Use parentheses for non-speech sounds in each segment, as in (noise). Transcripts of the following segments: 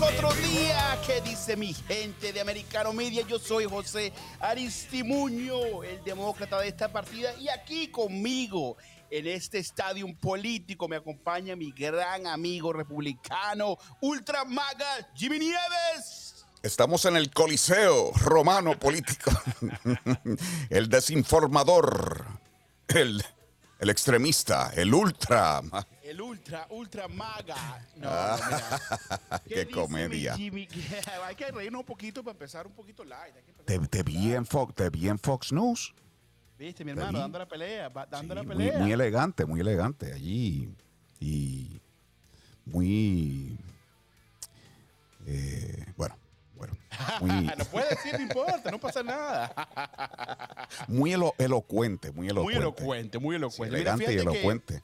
otro día. ¿Qué dice mi gente de Americano Media? Yo soy José Aristimuño, el demócrata de esta partida. Y aquí conmigo, en este estadio político, me acompaña mi gran amigo republicano, ultra maga, Jimmy Nieves. Estamos en el Coliseo Romano Político. (laughs) el desinformador, el, el extremista, el ultra. El ultra, ultra maga. No, Ah, mira. (laughs) qué dice comedia. mi Jimmy? (laughs) Hay que reírnos un poquito para empezar un poquito light. hay que empezar Te, un te poquito vi light. en Fox, te vi en Fox News. Viste, mi te hermano, vi. dando la pelea, va- dando Sí, la muy, pelea. muy elegante, muy elegante allí. Y muy. eh, bueno, bueno. Muy, (laughs) no puede decir, no importa, no pasa nada. muy elo- elocuente, muy elocuente. Muy elocuente, muy Sí, elocuente. Mira, elegante y fíjate que elocuente.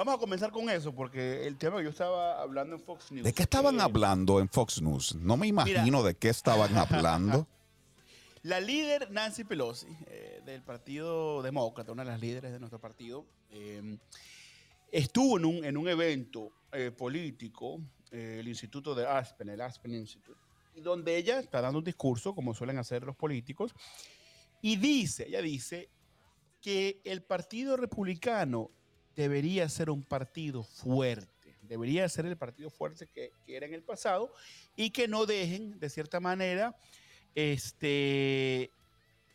Vamos a comenzar con eso, porque el tema que yo estaba hablando en Fox News. ¿De qué estaban eh, hablando en Fox News? No me imagino de qué estaban (laughs) hablando. La líder Nancy Pelosi, eh, del Partido Demócrata, una de las líderes de nuestro partido, eh, estuvo en un, en un evento eh, político, el Instituto de Aspen, el Aspen Institute, donde ella está dando un discurso, como suelen hacer los políticos, y dice, ella dice que el Partido Republicano debería ser un partido fuerte, debería ser el partido fuerte que, que era en el pasado y que no dejen, de cierta manera, este,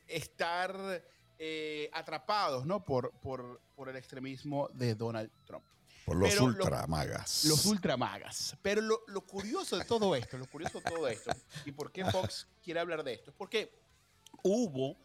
estar eh, atrapados ¿no? por, por, por el extremismo de Donald Trump. Por los Pero ultramagas. Los ultramagas. Pero lo, lo curioso de todo esto, lo curioso de todo esto, y por qué Fox quiere hablar de esto, es porque hubo,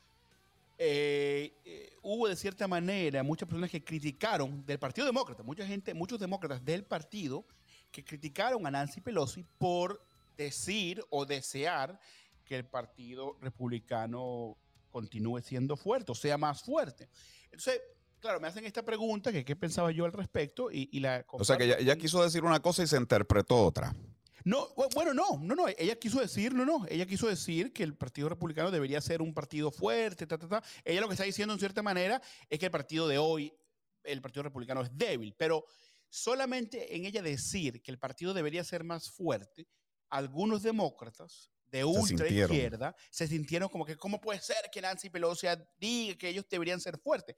eh, eh, hubo de cierta manera muchas personas que criticaron del Partido Demócrata, mucha gente, muchos demócratas del partido que criticaron a Nancy Pelosi por decir o desear que el Partido Republicano continúe siendo fuerte o sea más fuerte. Entonces, claro, me hacen esta pregunta, que qué pensaba yo al respecto, y, y la O sea que ella, ella quiso decir una cosa y se interpretó otra. No, bu- bueno, no, no, no. Ella quiso decir, no, no. Ella quiso decir que el Partido Republicano debería ser un partido fuerte, ta, ta, ta. Ella lo que está diciendo en cierta manera es que el partido de hoy, el Partido Republicano es débil, pero solamente en ella decir que el partido debería ser más fuerte, algunos demócratas de ultra izquierda se sintieron como que, ¿cómo puede ser que Nancy Pelosi diga que ellos deberían ser fuertes?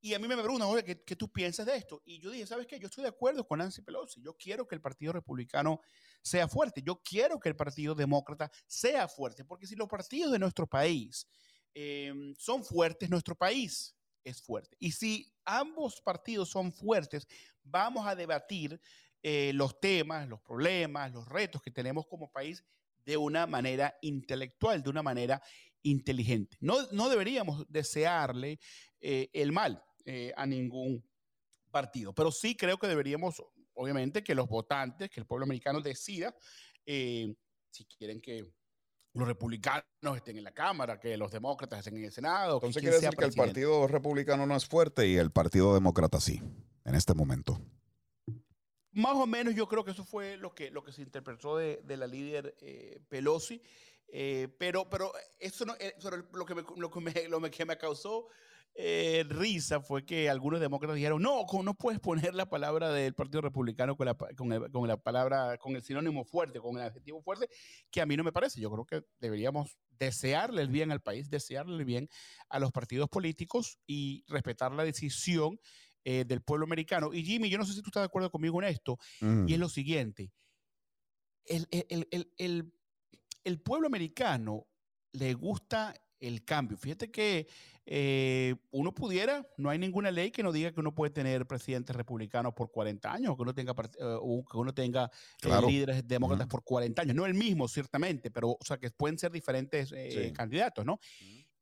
Y a mí me preguntan, oye, ¿qué, tú piensas de esto? Y yo dije, ¿sabes qué? Yo estoy de acuerdo con Nancy Pelosi. Yo quiero que el Partido Republicano sea fuerte. Yo quiero que el Partido Demócrata sea fuerte, porque si los partidos de nuestro país eh, son fuertes, nuestro país es fuerte. Y si ambos partidos son fuertes, vamos a debatir eh, los temas, los problemas, los retos que tenemos como país de una manera intelectual, de una manera inteligente. No, no deberíamos desearle eh, el mal eh, a ningún partido, pero sí creo que deberíamos, obviamente, que los votantes, que el pueblo americano decida eh, si quieren que los republicanos estén en la Cámara, que los demócratas estén en el Senado. Entonces quiere decir que el. Partido Republicano no es fuerte y el Partido Demócrata sí, en este momento. Más o menos yo creo que eso fue lo que, lo que se interpretó de, de la líder eh, Pelosi. Eh, pero, pero eso no, eh, pero lo, que me, lo, que me, (laughs) lo que me causó eh, risa fue que algunos demócratas dijeron, no, ¿cómo no puedes poner la palabra del Partido Republicano con la, con, el, con la palabra, con el sinónimo fuerte, con el adjetivo fuerte, que a mí no me parece. Yo creo que deberíamos desearle el bien al país, desearle el bien a los partidos políticos y respetar la decisión eh, del pueblo americano. Y Jimmy, yo no sé si tú estás de acuerdo conmigo en esto, Mm. y es lo siguiente. El, el- el- el- pueblo americano le gusta el cambio. Fíjate que eh, uno pudiera, no hay ninguna ley que no diga que uno puede tener presidentes republicanos por 40 años, o que uno tenga, eh, que uno tenga eh, líderes demócratas por 40 años. No el mismo, ciertamente, pero o sea, que pueden ser diferentes eh, Sí. candidatos, ¿no?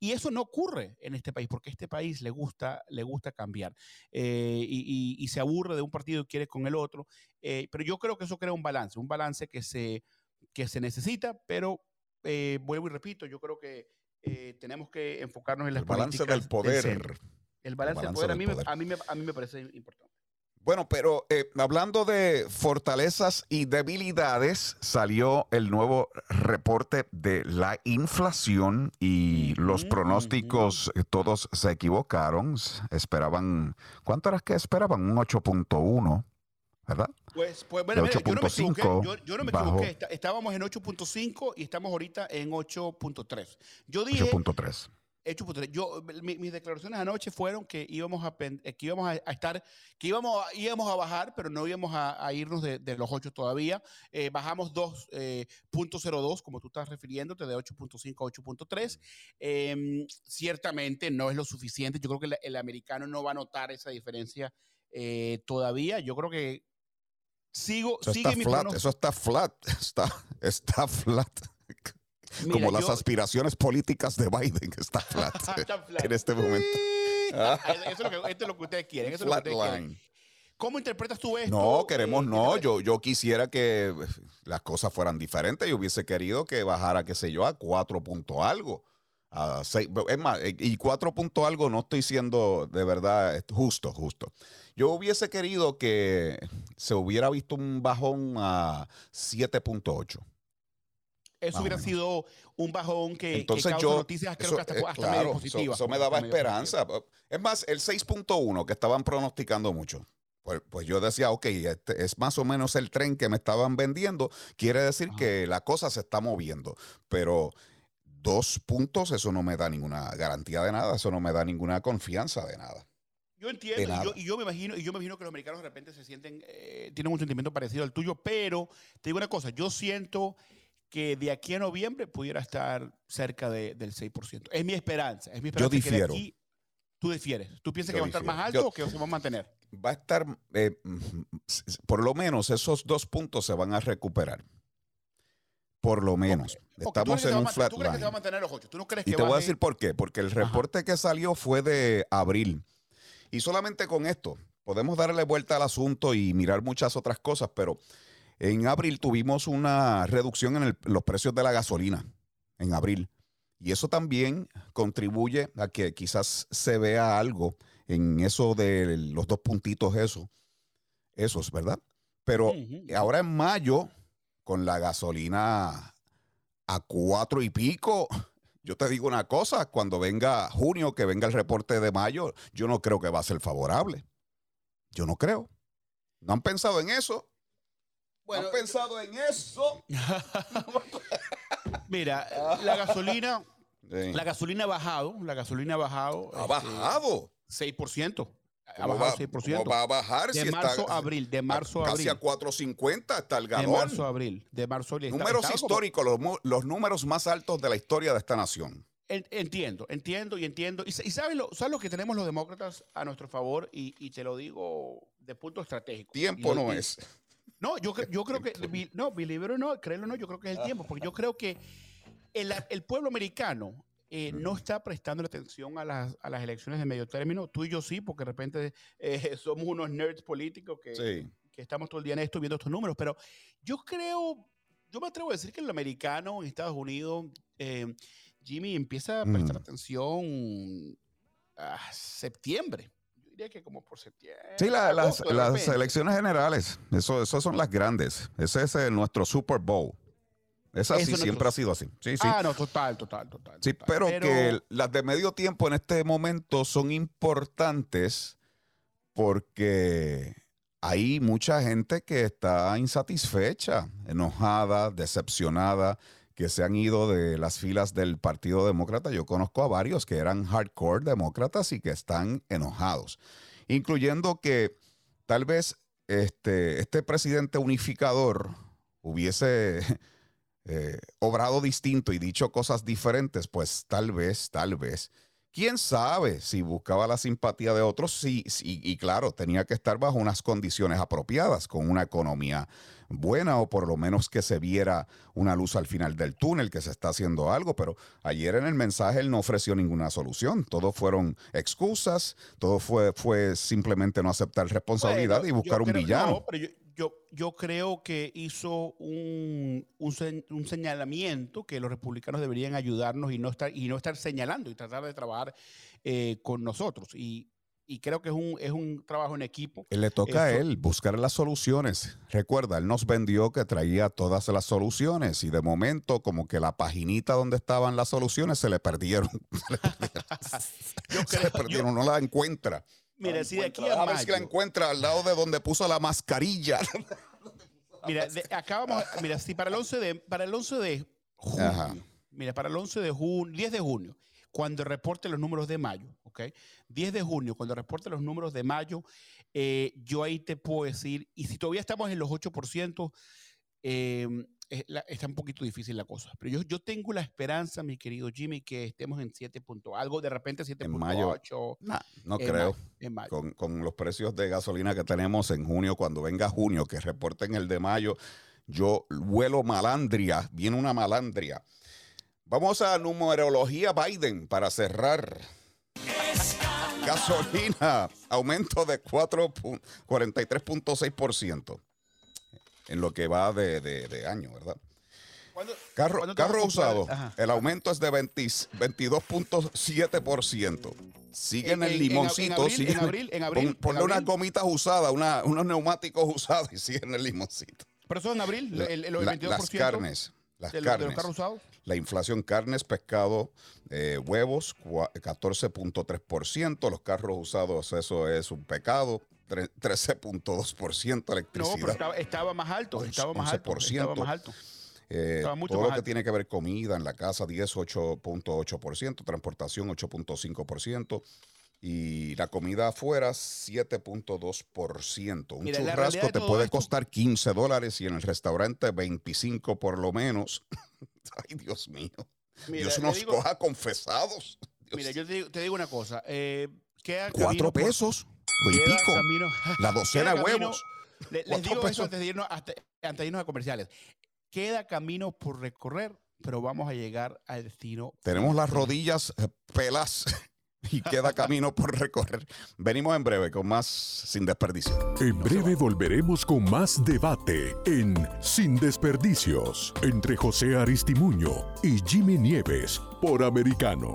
Y eso no ocurre en este país, porque a este país le gusta, le gusta cambiar eh, y, y- y se aburre de un partido y quiere con el otro. Eh, pero yo creo que eso crea un balance, un balance que se, que se necesita, pero eh, vuelvo y repito, yo creo que eh, tenemos que enfocarnos en las El balance del poder. El balance, balance de poder, a del mí, poder. a, mí me, a mí me parece importante. Bueno, pero eh, hablando de fortalezas y debilidades, salió el nuevo reporte de la inflación y los pronósticos eh, todos se equivocaron. Esperaban, ¿cuánto era que esperaban? Un 8.1, ¿verdad? Pues, pues bueno, mira, yo no me equivoqué. 8.5 Yo, yo no me bajó. equivoqué. Está- estábamos en 8.5 y estamos ahorita en 8.3. Yo dije 8.3. 8.3. Yo, mi- mis declaraciones anoche fueron que íbamos a, eh, que íbamos a, a estar, que íbamos a, íbamos a bajar, pero no íbamos a, a irnos de, de los 8 todavía. Eh, bajamos 2.02, como tú estás refiriéndote, de 8.5 a 8.3. Em, ciertamente no es lo suficiente. Yo creo que el, el americano no va a notar esa diferencia eh, todavía. Yo creo que sigo, Eso sigue está mi flat, eso está flat, (laughs) está, está flat. Mira, Como las yo- aspiraciones políticas de Biden, está flat (laughs) Está (laughs) flat. en este momento. Ah, eso es lo que, esto es lo que ustedes quieren. Eso es lo que ustedes quieren. Flatline. ¿Cómo interpretas tú esto? No, queremos eh, no. Yo, yo quisiera que eh, las cosas fueran diferentes. Yo hubiese querido que bajara, qué sé yo, a cuatro punto algo. A seis, es más, y cuatro punto algo no estoy siendo de verdad eh, justo, justo. Yo hubiese querido que se hubiera visto un bajón a 7.8. Eso hubiera sido un bajón que, Entonces que causa yo, noticias, creo eso, que hasta, eh, hasta claro, medio eso- positivas. Eso, me daba esperanza. Es más, el 6.1 que estaban pronosticando mucho. Pues, pues yo decía, ok, este es más o menos el tren que me estaban vendiendo. Quiere decir Ajá. que la cosa se está moviendo. Pero dos puntos, eso no me da ninguna garantía de nada. Eso no me da ninguna confianza de nada. Yo entiendo, y yo, y yo me imagino, y yo me imagino que los americanos de repente se sienten, eh, tienen un sentimiento parecido al tuyo, pero te digo una cosa, yo siento que de aquí a noviembre pudiera estar cerca de- del 6%. Es mi esperanza, es mi esperanza. que de difiero. aquí tú difieres. ¿Tú piensas Yo que va a estar más alto Yo- o que se va a mantener? Va a estar, eh, (laughs) por lo menos esos dos puntos se van a recuperar. Por lo menos. Ok, ¿tú Estamos en un flat ¿Tú crees que se va a line. mantener los 8? ¿Tú no crees Y que te voy a decir por qué. Porque el reporte que salió fue de abril. Y solamente con esto, podemos darle vuelta al asunto y mirar muchas otras cosas, pero en abril tuvimos una reducción en el- los precios de la gasolina. En abril. Y eso también contribuye a que quizás se vea algo en eso de los dos puntitos, eso. Esos, ¿verdad? Pero ahora en mayo, con la gasolina a cuatro y pico, yo te digo una cosa, cuando venga junio, que venga el reporte de mayo, yo no creo que va a ser favorable. Yo no creo. ¿No han pensado en eso? Bueno, ¿Han pensado en eso? (laughs) Mira, la (laughs) gasolina, Sí. la gasolina ha bajado, la gasolina ha bajado. ha este, bajado. 6%. Ha ¿Cómo bajado va, 6%. cómo va a bajar de si marzo está a abril, de marzo a casi abril. a 4.50 hasta el De galón? marzo a abril, de marzo abril. Números como- históricos, los, los números más altos de la historia de esta nación. En- Entiendo, entiendo y entiendo. Y, sa- y sabes, lo, sabes lo que tenemos los demócratas a nuestro favor, y, y te lo digo de punto estratégico. Tiempo no es. No, yo, yo creo que, no, believe it or not, créelo o no, yo creo que es el tiempo, porque yo creo que el, el pueblo americano eh, no está prestando atención a las, a las elecciones de medio término. Tú y yo sí, porque de repente eh, (laughs) somos unos nerds políticos que, Sí. que estamos todo el día en esto viendo estos números, pero yo creo, yo me atrevo a decir que el americano en Estados Unidos, eh, Jimmy, empieza a prestar Mm. atención a septiembre. Yo diría que como por septiembre. Sí, la- las, agosto, las repente. elecciones generales, eso, eso son las grandes. Ese es eh, nuestro Super Bowl. Es así, siempre ha sido así. Sí, sí. Ah, no, total, total, total. sí, total. pero, que las de medio tiempo en este momento son importantes porque hay mucha gente que está insatisfecha, enojada, decepcionada, que se han ido de las filas del Partido Demócrata. Yo conozco a varios que eran hardcore demócratas y que están enojados, incluyendo que tal vez este, este presidente unificador hubiese (laughs) eh, obrado distinto y dicho cosas diferentes, pues tal vez, tal vez. ¿Quién sabe si buscaba la simpatía de otros? Sí, sí, y claro, tenía que estar bajo unas condiciones apropiadas, con una economía buena o por lo menos que se viera una luz al final del túnel, que se está haciendo algo, pero ayer en el mensaje él no ofreció ninguna solución, todo fueron excusas, todo fue, fue simplemente no aceptar responsabilidad Bueno, y buscar un creo- villano. No, pero yo, yo, yo creo que hizo un, un, se- un señalamiento que los republicanos deberían ayudarnos y no estar, y no estar señalando y tratar de trabajar eh, con nosotros. Y y creo que es un, es un trabajo en equipo. Le toca a él buscar las soluciones. Recuerda, él nos vendió que traía todas las soluciones y de momento como que la paginita donde estaban las soluciones se le perdieron. (laughs) (laughs) Yo se le perdieron, no la encuentra. Mira, si de aquí encuentra. a Déjame ver si la mayo- encuentra al lado de donde puso la mascarilla. (laughs) Mira, de- acá vamos, a- mira, si para el 11 de, para el 11 de junio, Ajá. mira, para el 11 de junio, 10 de junio, cuando reporte los números de mayo, ¿ok? 10 de junio, cuando reporte los números de mayo, eh, yo ahí te puedo decir, y si todavía estamos en los 8%, eh, es la- está un poquito difícil la cosa. Pero yo, yo tengo la esperanza, mi querido Jimmy, que estemos en 7 punto algo, de repente 7.8 Nah, no en creo. mayo, en mayo. Con, con los precios de gasolina que tenemos en junio, cuando venga junio, que reporten el de mayo, yo vuelo malandria, viene una malandria. Vamos a numerología Biden para cerrar. Gasolina, aumento de 4 pu- 43.6% en lo que va de, de- de año, ¿verdad? ¿Cuándo- Carro, cuándo carro usado, el aumento es de 20 22.7%. Siguen En- el limoncito. siguen- abril, en abril, pon- ponle unas gomitas usadas, una- unos neumáticos usados y siguen el limoncito. Pero eso en abril, La- el, el, el la- 22% las carnes, las de, los- de carnes. los carros usados. La inflación carnes, pescado, eh, huevos, cua- 14.3%. Los carros usados, eso es un pecado. Tre- 13.2% No, electricidad. pero estaba, estaba más alto, estaba más alto, 11%. estaba más alto. Eh, Estaba mucho todo más lo que alto. tiene que ver comida en la casa, 10, 8.8%, transportación 8.5% y la comida afuera 7.2%. Un Mira, churrasco te puede esto- costar 15 dólares y en el restaurante 25 por lo menos. (laughs) Ay, Dios mío. Mira, Dios nos digo- coja confesados. Dios. Mira, yo te digo, te digo una cosa. Eh, queda Cuatro camino por- pesos y queda pico. camino- La docena de huevos. Le- les digo pesos. eso antes de, irnos, hasta- antes de irnos a comerciales. Queda camino por recorrer, pero vamos a llegar al destino. Tenemos las rodillas eh, pelas (laughs) y queda (laughs) camino por recorrer. Venimos en breve con más sin desperdicio. En breve volveremos con más debate en Sin Desperdicios entre José Aristimuño y Jimmy Nieves por Americano.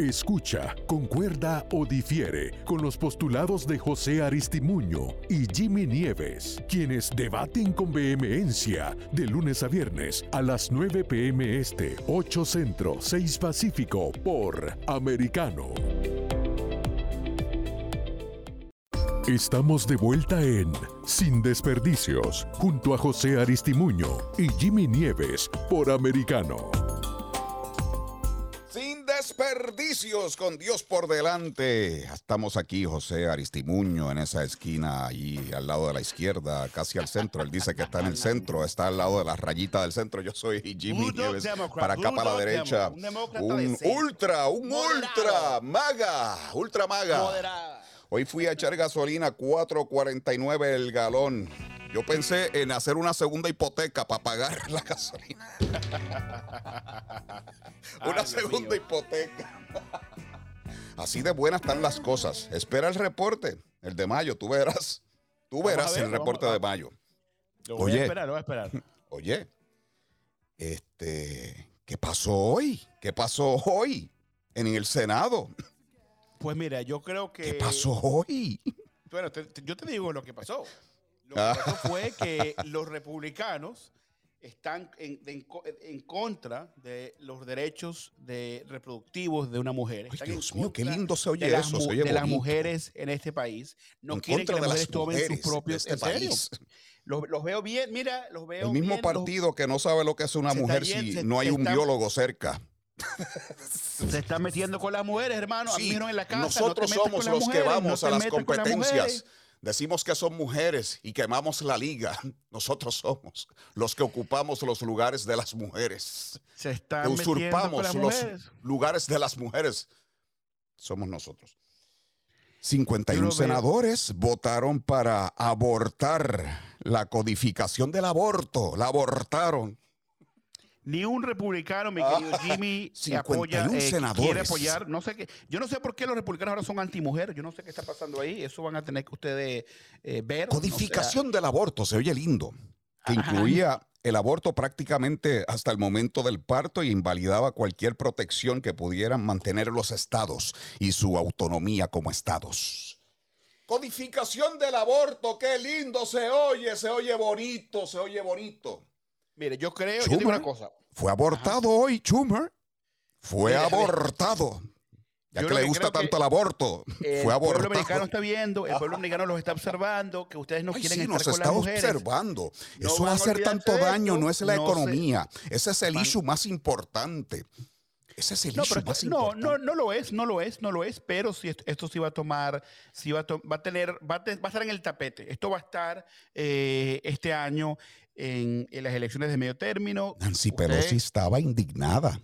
Escucha, concuerda o difiere con los postulados de José Aristimuño y Jimmy Nieves, quienes debaten con vehemencia de lunes a viernes a las 9 pm este, 8 Centro, 6 Pacífico por Americano. Estamos de vuelta en Sin Desperdicios, junto a José Aristimuño y Jimmy Nieves por Americano. Con Dios por delante. Estamos aquí, José Aristimuño, en esa esquina allí al lado de la izquierda, casi al centro. Él dice que está en el centro, está al lado de la rayita del centro. Yo soy Jimmy Nieves. Para acá, para la derecha, un ultra, un ultra maga, ultra maga. Hoy fui a echar gasolina 4.49 el galón. Yo pensé en hacer una segunda hipoteca para pagar (laughs) la gasolina. (laughs) Una segunda hipoteca. Así de buenas están las cosas. Espera el reporte, el de mayo, tú verás. Tú verás ver, el reporte de mayo. Lo voy Oye. a esperar, lo voy a esperar. (laughs) Oye, este, ¿qué pasó hoy? ¿Qué pasó hoy en el Senado? Pues mira, yo creo que. ¿Qué pasó hoy? Bueno, te- te- yo te digo lo que pasó. Lo que pasó (laughs) fue que los republicanos están en, en en contra de los derechos de reproductivos de una mujer. Ay, Están en Dios mío, qué lindo se oye de las, eso, se oye de las mujeres en este país. No en quieren que las mujeres las tomen mujeres sus propios. este ¿En serio? país. Los, los veo bien, mira, los veo El mismo bien, los- partido que no sabe lo que es una está mujer si se- no hay un está- biólogo cerca. se están metiendo con las mujeres, hermano. A mí Sí, en la casa. nosotros somos las los que mujeres, vamos a las con las competencias. mujeres. Decimos que son mujeres y quemamos la liga. (laughs) Nosotros somos los que ocupamos los lugares de las mujeres. Se están Que usurpamos las los mujeres. lugares de las mujeres. Somos nosotros. 51 Yo lo veo. senadores votaron para abortar la codificación del aborto. La abortaron. Ni un republicano, mi Ah, querido Jimmy, (laughs) se apoya, 51 eh, quiere apoyar. No sé qué. Yo no sé por qué los republicanos ahora son antimujeres. Yo no sé qué está pasando ahí. Eso van a tener que ustedes eh, ver. Codificación del aborto, se oye lindo. Que Ajá. incluía el aborto prácticamente hasta el momento del parto y invalidaba cualquier protección que pudieran mantener los estados y su autonomía como estados. Codificación del aborto, qué lindo se oye, se oye bonito, se oye bonito. Mire, yo creo, yo digo Schumer. una cosa. Fue abortado hoy, Schumer. Fue Mira, abortado. Ya que le gusta tanto el aborto, El fue pueblo abortado. americano está viendo, el pueblo americano los está observando, que ustedes no Ay, quieren sí, estar nos con está las mujeres. observando. No Eso va a hacer tanto daño, esto. no es la No economía. Ese es el Van- issue más importante. Ese es el No, issue pero más no, no, no lo es, no lo es, no lo es, pero sí, esto, esto sí va a tomar, sí va a, to- va a tener, va a, te- va a estar en el tapete. Esto va a estar eh, este año en, en las elecciones de medio término. Nancy Usted- Pelosi estaba indignada.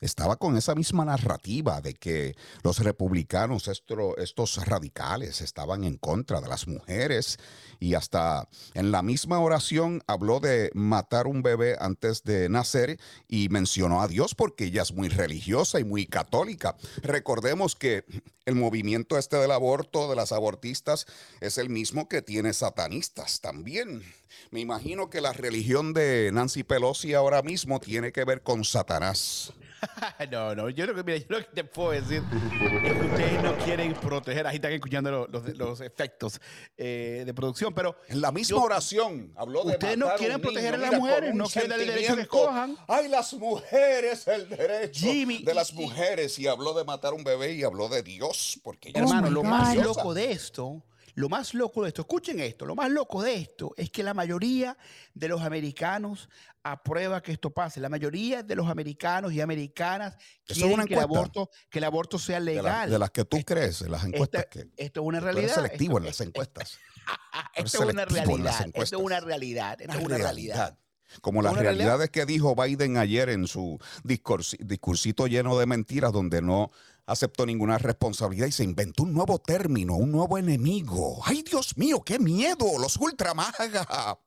Estaba con esa misma narrativa de que los republicanos, estos radicales, estaban en contra de las mujeres y hasta en la misma oración habló de matar un bebé antes de nacer y mencionó a Dios porque ella es muy religiosa y muy católica. Recordemos que el movimiento este del aborto, de las abortistas, es el mismo que tiene satanistas también. Me imagino que la religión de Nancy Pelosi ahora mismo tiene que ver con Satanás. (laughs) No, no, yo lo que, mira, yo lo que te puedo decir es que ustedes no quieren proteger, ahí están escuchando lo- los, los efectos eh, de producción, pero En la misma Yo- oración habló de Ustedes no quieren proteger niño, a las mujeres, no quieren darle derecho a que escojan. Ay, las mujeres, el derecho Jimmy, de las y- mujeres. Y habló de matar a un bebé y habló de Dios, porque Hermano, lo más loco de esto, lo más loco de esto, escuchen esto, lo más loco de esto es que la mayoría de los americanos aprueba que esto pase. La mayoría de los americanos y americanas quieren que el, aborto, que el aborto sea de, la- legal. de las que tú crees, de las encuestas esta- que esto es una tú eres realidad. selectivo esto, en las encuestas. (laughs) esto es una en realidad. Esto es una realidad. Esto es una realidad. Como las realidad. realidades que dijo Biden ayer en su discursi- discursito lleno de mentiras, donde no aceptó ninguna responsabilidad y se inventó un nuevo término, un nuevo enemigo. ¡Ay, Dios mío, qué miedo! Los ultramaga.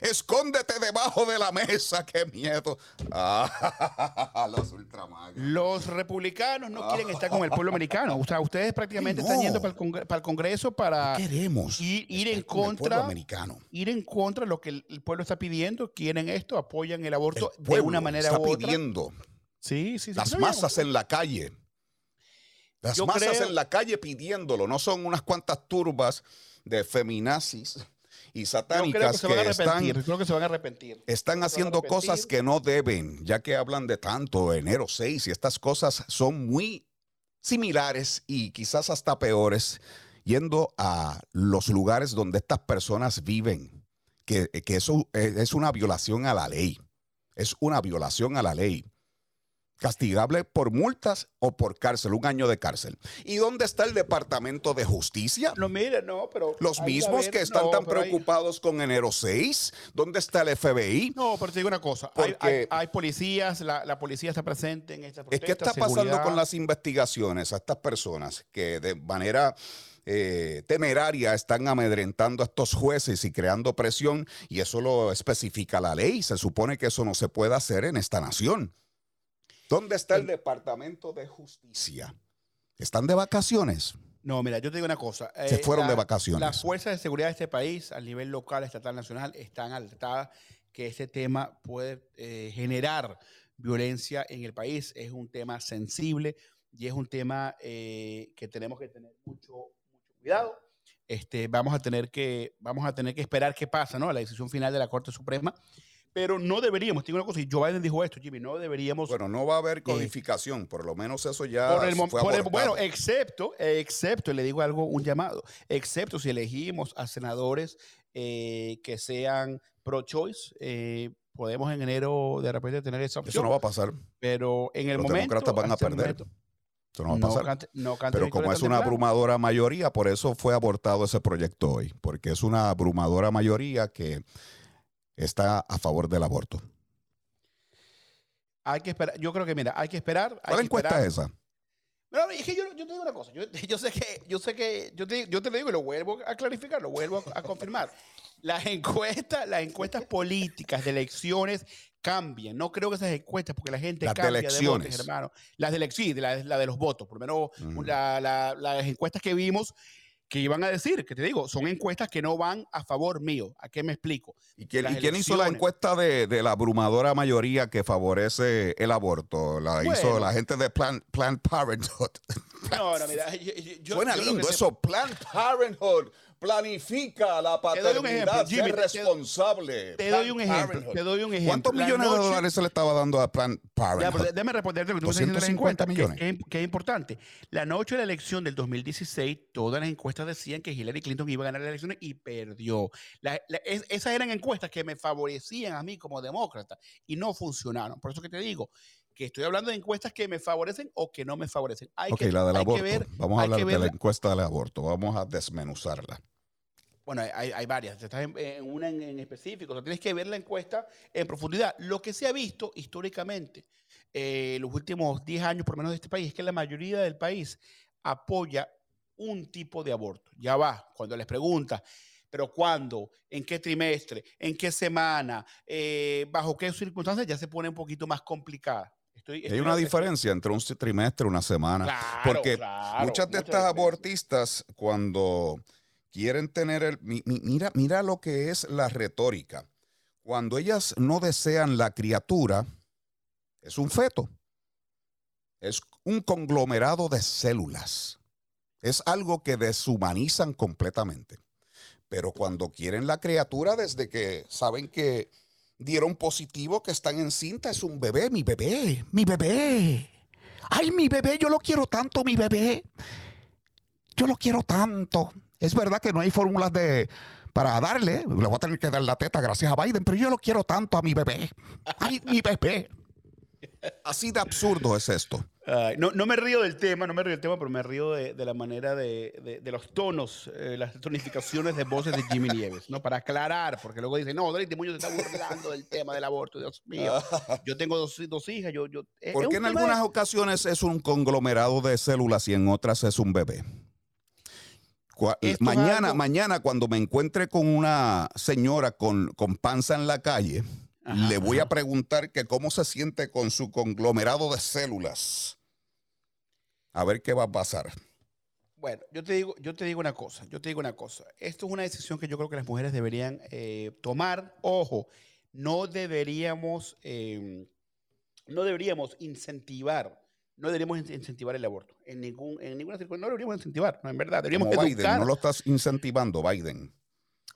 Escóndete debajo de la mesa, qué miedo. Ah, (laughs) los ultramaga. Los republicanos no quieren estar con el pueblo americano. O sea, ustedes prácticamente están yendo para el, congre- para el Congreso para Queremos ir, ir en estar con contra americano. ir en contra de lo que el, el pueblo está pidiendo, quieren esto, apoyan el aborto El de una manera está u otra. pidiendo Sí, sí, sí. las No, masas en la calle. Las Yo masas creo- en la calle pidiéndolo, no son unas cuantas turbas de feminazis y Yo creo que satánicas se van a que están, Creo que se van a arrepentir. están haciendo cosas que no deben, ya que hablan de tanto enero 6 y estas cosas son muy similares y quizás hasta peores. yendo a los lugares donde estas personas viven, que, que eso es es una violación a la ley. Es una violación a la ley castigable por multas o por cárcel, un año de cárcel. ¿Y dónde está el Departamento de Justicia? No, mire, no, pero. Los hay mismos ver- que están no, tan hay- preocupados con enero 6. ¿Dónde está el FBI? No, pero te digo una cosa. Hay, Porque- hay- hay policías, la, la policía está presente en esta Es protesta. que está pasando seguridad. con las investigaciones a estas personas que de manera eh, temeraria están amedrentando a estos jueces y creando presión y eso lo especifica la ley. Se supone que eso no se puede hacer en esta nación. ¿Dónde está el Departamento de Justicia? ¿Están de vacaciones? No, mira, yo te digo una cosa. Se eh, fueron la- de vacaciones. Las fuerzas de seguridad de este país, a nivel local, estatal, nacional, están alertadas que este tema puede eh, generar violencia en el país. Es un tema sensible y es un tema eh, que tenemos que tener mucho, mucho cuidado. Este, vamos, a tener que, vamos a tener que esperar qué pasa, ¿no? La decisión final de la Corte Suprema. Pero no deberíamos, te digo una cosa, y Joe Biden dijo esto, Jimmy, no deberíamos Bueno, no va a haber codificación, por lo menos eso ya por el, mo- fue por el- bueno, excepto, excepto, le digo algo, un llamado, excepto si elegimos a senadores eh, que sean pro-choice, eh, podemos en enero de repente tener esa opción. eso no va a pasar. pero en el Los momento. demócratas van a perder. momento, Eso no va a no pasar. cante- no cante Pero como es una abrumadora mayoría, por eso fue abortado ese proyecto hoy, porque es una abrumadora mayoría que está a favor del aborto. Hay que esperar, yo creo que, mira, hay que esperar. hay ¿Cuál que encuesta esperar. es esa? No, es que yo, yo te digo una cosa. Yo, (laughs) yo sé que, yo sé que, yo te, yo te lo digo y lo vuelvo a clarificar, lo vuelvo a, a confirmar. (laughs) Las encuestas, las encuestas políticas de elecciones cambian. No creo que esas encuestas, porque la gente Las cambia de elecciones. votos, hermano. Las de elecciones, la, la de los votos. Por lo menos la- la- las encuestas que vimos que iban a decir, que te digo, son encuestas que no van a favor mío. ¿A qué me explico? ¿Y quién, Las y quién hizo la encuesta de, de la abrumadora mayoría que favorece el aborto? La hizo la gente de Plan- Planned Parenthood. No, no, mira, yo- yo- Suena yo lindo eso. Planned Parenthood planifica la paternidad, Jimmy, ser te- responsable. Te doy un ejemplo, te doy un ejemplo. ¿Cuántos millones de dólares se le estaba dando a Planned Ya, Parenthood? déjame responderte lo que tú me estás diciendo de las 250 encuestas, que, millones. que es- que es importante. La noche de la elección del 2016, todas las encuestas decían que Hillary Clinton iba a ganar las elecciones y perdió. La- la- es- esas eran encuestas que me favorecían a mí como demócrata y no funcionaron. Por eso que te digo que estoy hablando de encuestas que me favorecen o que no me favorecen. Hay ok, que, la del hay que aborto. ver, Vamos a hablar de la encuesta del aborto. Vamos a desmenuzarla. Bueno, hay- hay, hay varias. Estás en, en una en, en específico. O sea, tienes que ver la encuesta en profundidad. Lo que se ha visto históricamente eh, los últimos 10 años, por lo menos de este país, es que la mayoría del país apoya un tipo de aborto. Ya va, cuando les preguntas, pero ¿cuándo? ¿En qué trimestre? ¿En qué semana? Eh, ¿Bajo qué circunstancias? Ya se pone un poquito más complicada. Estoy, hay una diferencia entre un trimestre y una semana. Claro, porque claro, Muchas de estas abortistas, cuando quieren tener el. mi- mi- Mira, mira lo que es la retórica. Cuando ellas no desean la criatura, es un feto. Es un conglomerado de células. Es algo que deshumanizan completamente. Pero cuando quieren la criatura, desde que saben que dieron positivo, que están en cinta, es un bebé, mi bebé, mi bebé. Ay, mi bebé, yo lo quiero tanto, mi bebé. Yo lo quiero tanto. Es verdad que no hay fórmulas de para darle. Le voy a tener que dar la teta gracias a Biden, pero yo lo quiero tanto a mi bebé. Ay, mi bebé. Así de absurdo es esto. No, no me río del tema, no me río del tema, pero me río de, de la manera de, de- de los tonos, eh, las tonificaciones de voces de Jimmy Nieves, ¿no? Para aclarar, porque luego dicen, no, Dorito Muñoz se está burlando del tema del aborto, Dios mío. Yo tengo dos, dos hijas, yo... yo es Porque en algunas ocasiones es un conglomerado de células y en otras es un bebé. Mañana, mañana, cuando me encuentre con una señora con, con panza en la calle, Ajá, le voy a preguntar que cómo se siente con su conglomerado de células. A ver qué va a pasar. Bueno, yo te digo, yo te digo una cosa, yo te digo una cosa. Esto es una decisión que yo creo que las mujeres deberían eh, tomar. Ojo, no deberíamos, eh, no deberíamos incentivar, no deberíamos in- incentivar el aborto en ningún, en ninguna circunstancia. No deberíamos incentivar, no, en verdad. Deberíamos Como Biden, no lo estás incentivando, Biden.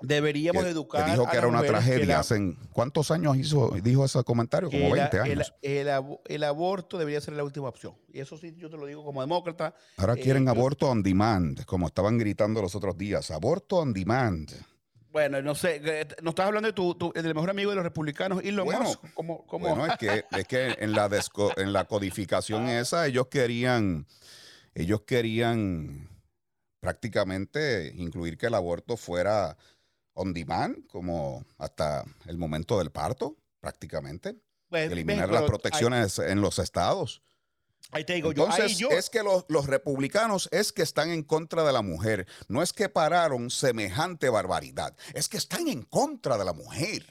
Deberíamos que- educar. que dijo a que las era una tragedia. la- Hace, ¿Cuántos años hizo, dijo ese comentario? Como el- 20 el- años. El, abo- el aborto debería ser la última opción. Y eso sí, yo te lo digo como demócrata. Ahora eh, quieren aborto on demand, como estaban gritando los otros días. Aborto on demand. Bueno, no sé, eh, no estás hablando de tu, tu- del mejor amigo de los republicanos, Elon Bueno, Musk. ¿Cómo, cómo? Bueno, es que, (laughs) es que en, la desco- en la codificación esa ellos querían, ellos querían prácticamente incluir que el aborto fuera on demand, como hasta el momento del parto, prácticamente. Pues, Eliminar pero las protecciones en los estados. Ahí, te digo, yo, ahí Entonces, yo, es que los, los republicanos es que están en contra de la mujer. No es que pararon semejante barbaridad. Es que están en contra de la mujer.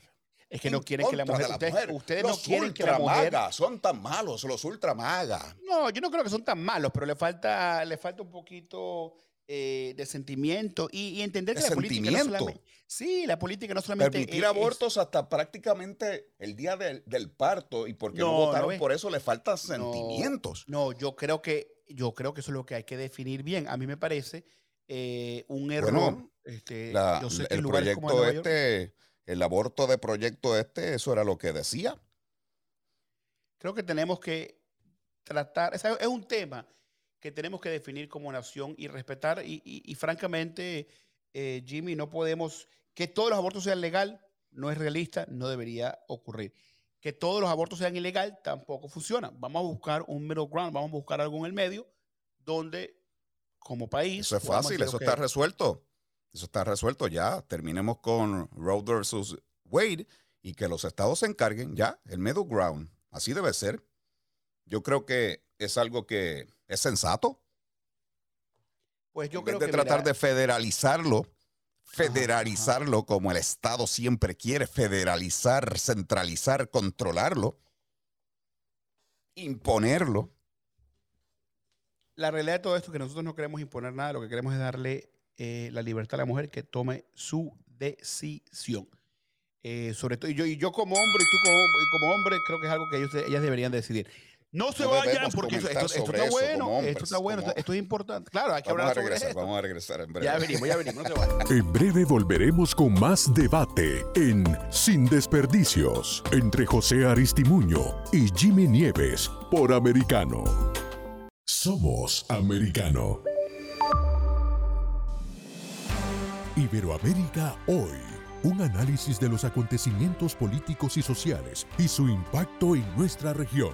es que no En quieren que la mujer. de ustedes ustedes no quieren que la mujer. son tan malos, los ultramagas. No, yo no creo que son tan malos, pero le falta, le falta un poquito eh, de sentimiento y, y entender ¿De que la política no solamente. Sí, la política no solamente. Permitir es- abortos hasta prácticamente el día del, del parto y porque no, No, votaron no por eso le faltan sentimientos. No, yo creo que yo creo que eso es lo que hay que definir bien. A mí me parece eh, un error. Bueno, este, La- yo sé que el como proyecto York- este, el aborto de proyecto este, eso era lo que decía. creo que tenemos que tratar, es, es un tema que tenemos que definir como nación y respetar y, y- y francamente, eh, Jimmy, no podemos, que todos los abortos sean legal, no es realista, no debería ocurrir. Que todos los abortos sean ilegal, tampoco funciona. Vamos a buscar un middle ground, vamos a buscar algo en el medio donde como país... Eso es fácil, eso está resuelto. Eso está resuelto ya. Terminemos con Roe versus Wade y que los estados se encarguen ya, el middle ground. Así debe ser. Yo creo que es algo que es sensato. Pues yo en creo de que tratar mira, de federalizarlo, ajá. federalizarlo como el Estado siempre quiere, federalizar, centralizar, controlarlo, imponerlo. la realidad de todo esto es que nosotros no queremos imponer nada, lo que queremos es darle eh, la libertad a la mujer que tome su decisión. Eh, sobre todo, y yo, y yo como hombre, y tú como, hombre, creo que es algo que ellos, ellas deberían decidir. No se No vayan porque esto, esto- está eso bueno, hombres, esto está bueno, como- esto, esto es importante. Claro, hay que Vamos a hablar sobre regresar, esto. vamos a regresar en breve. Ya venimos, ya venimos, no se vayan. (laughs) En breve volveremos con más debate en Sin Desperdicios entre José Aristimuño y Jimmy Nieves por Americano. Somos Americano. Iberoamérica hoy. Un análisis de los acontecimientos políticos y sociales y su impacto en nuestra región.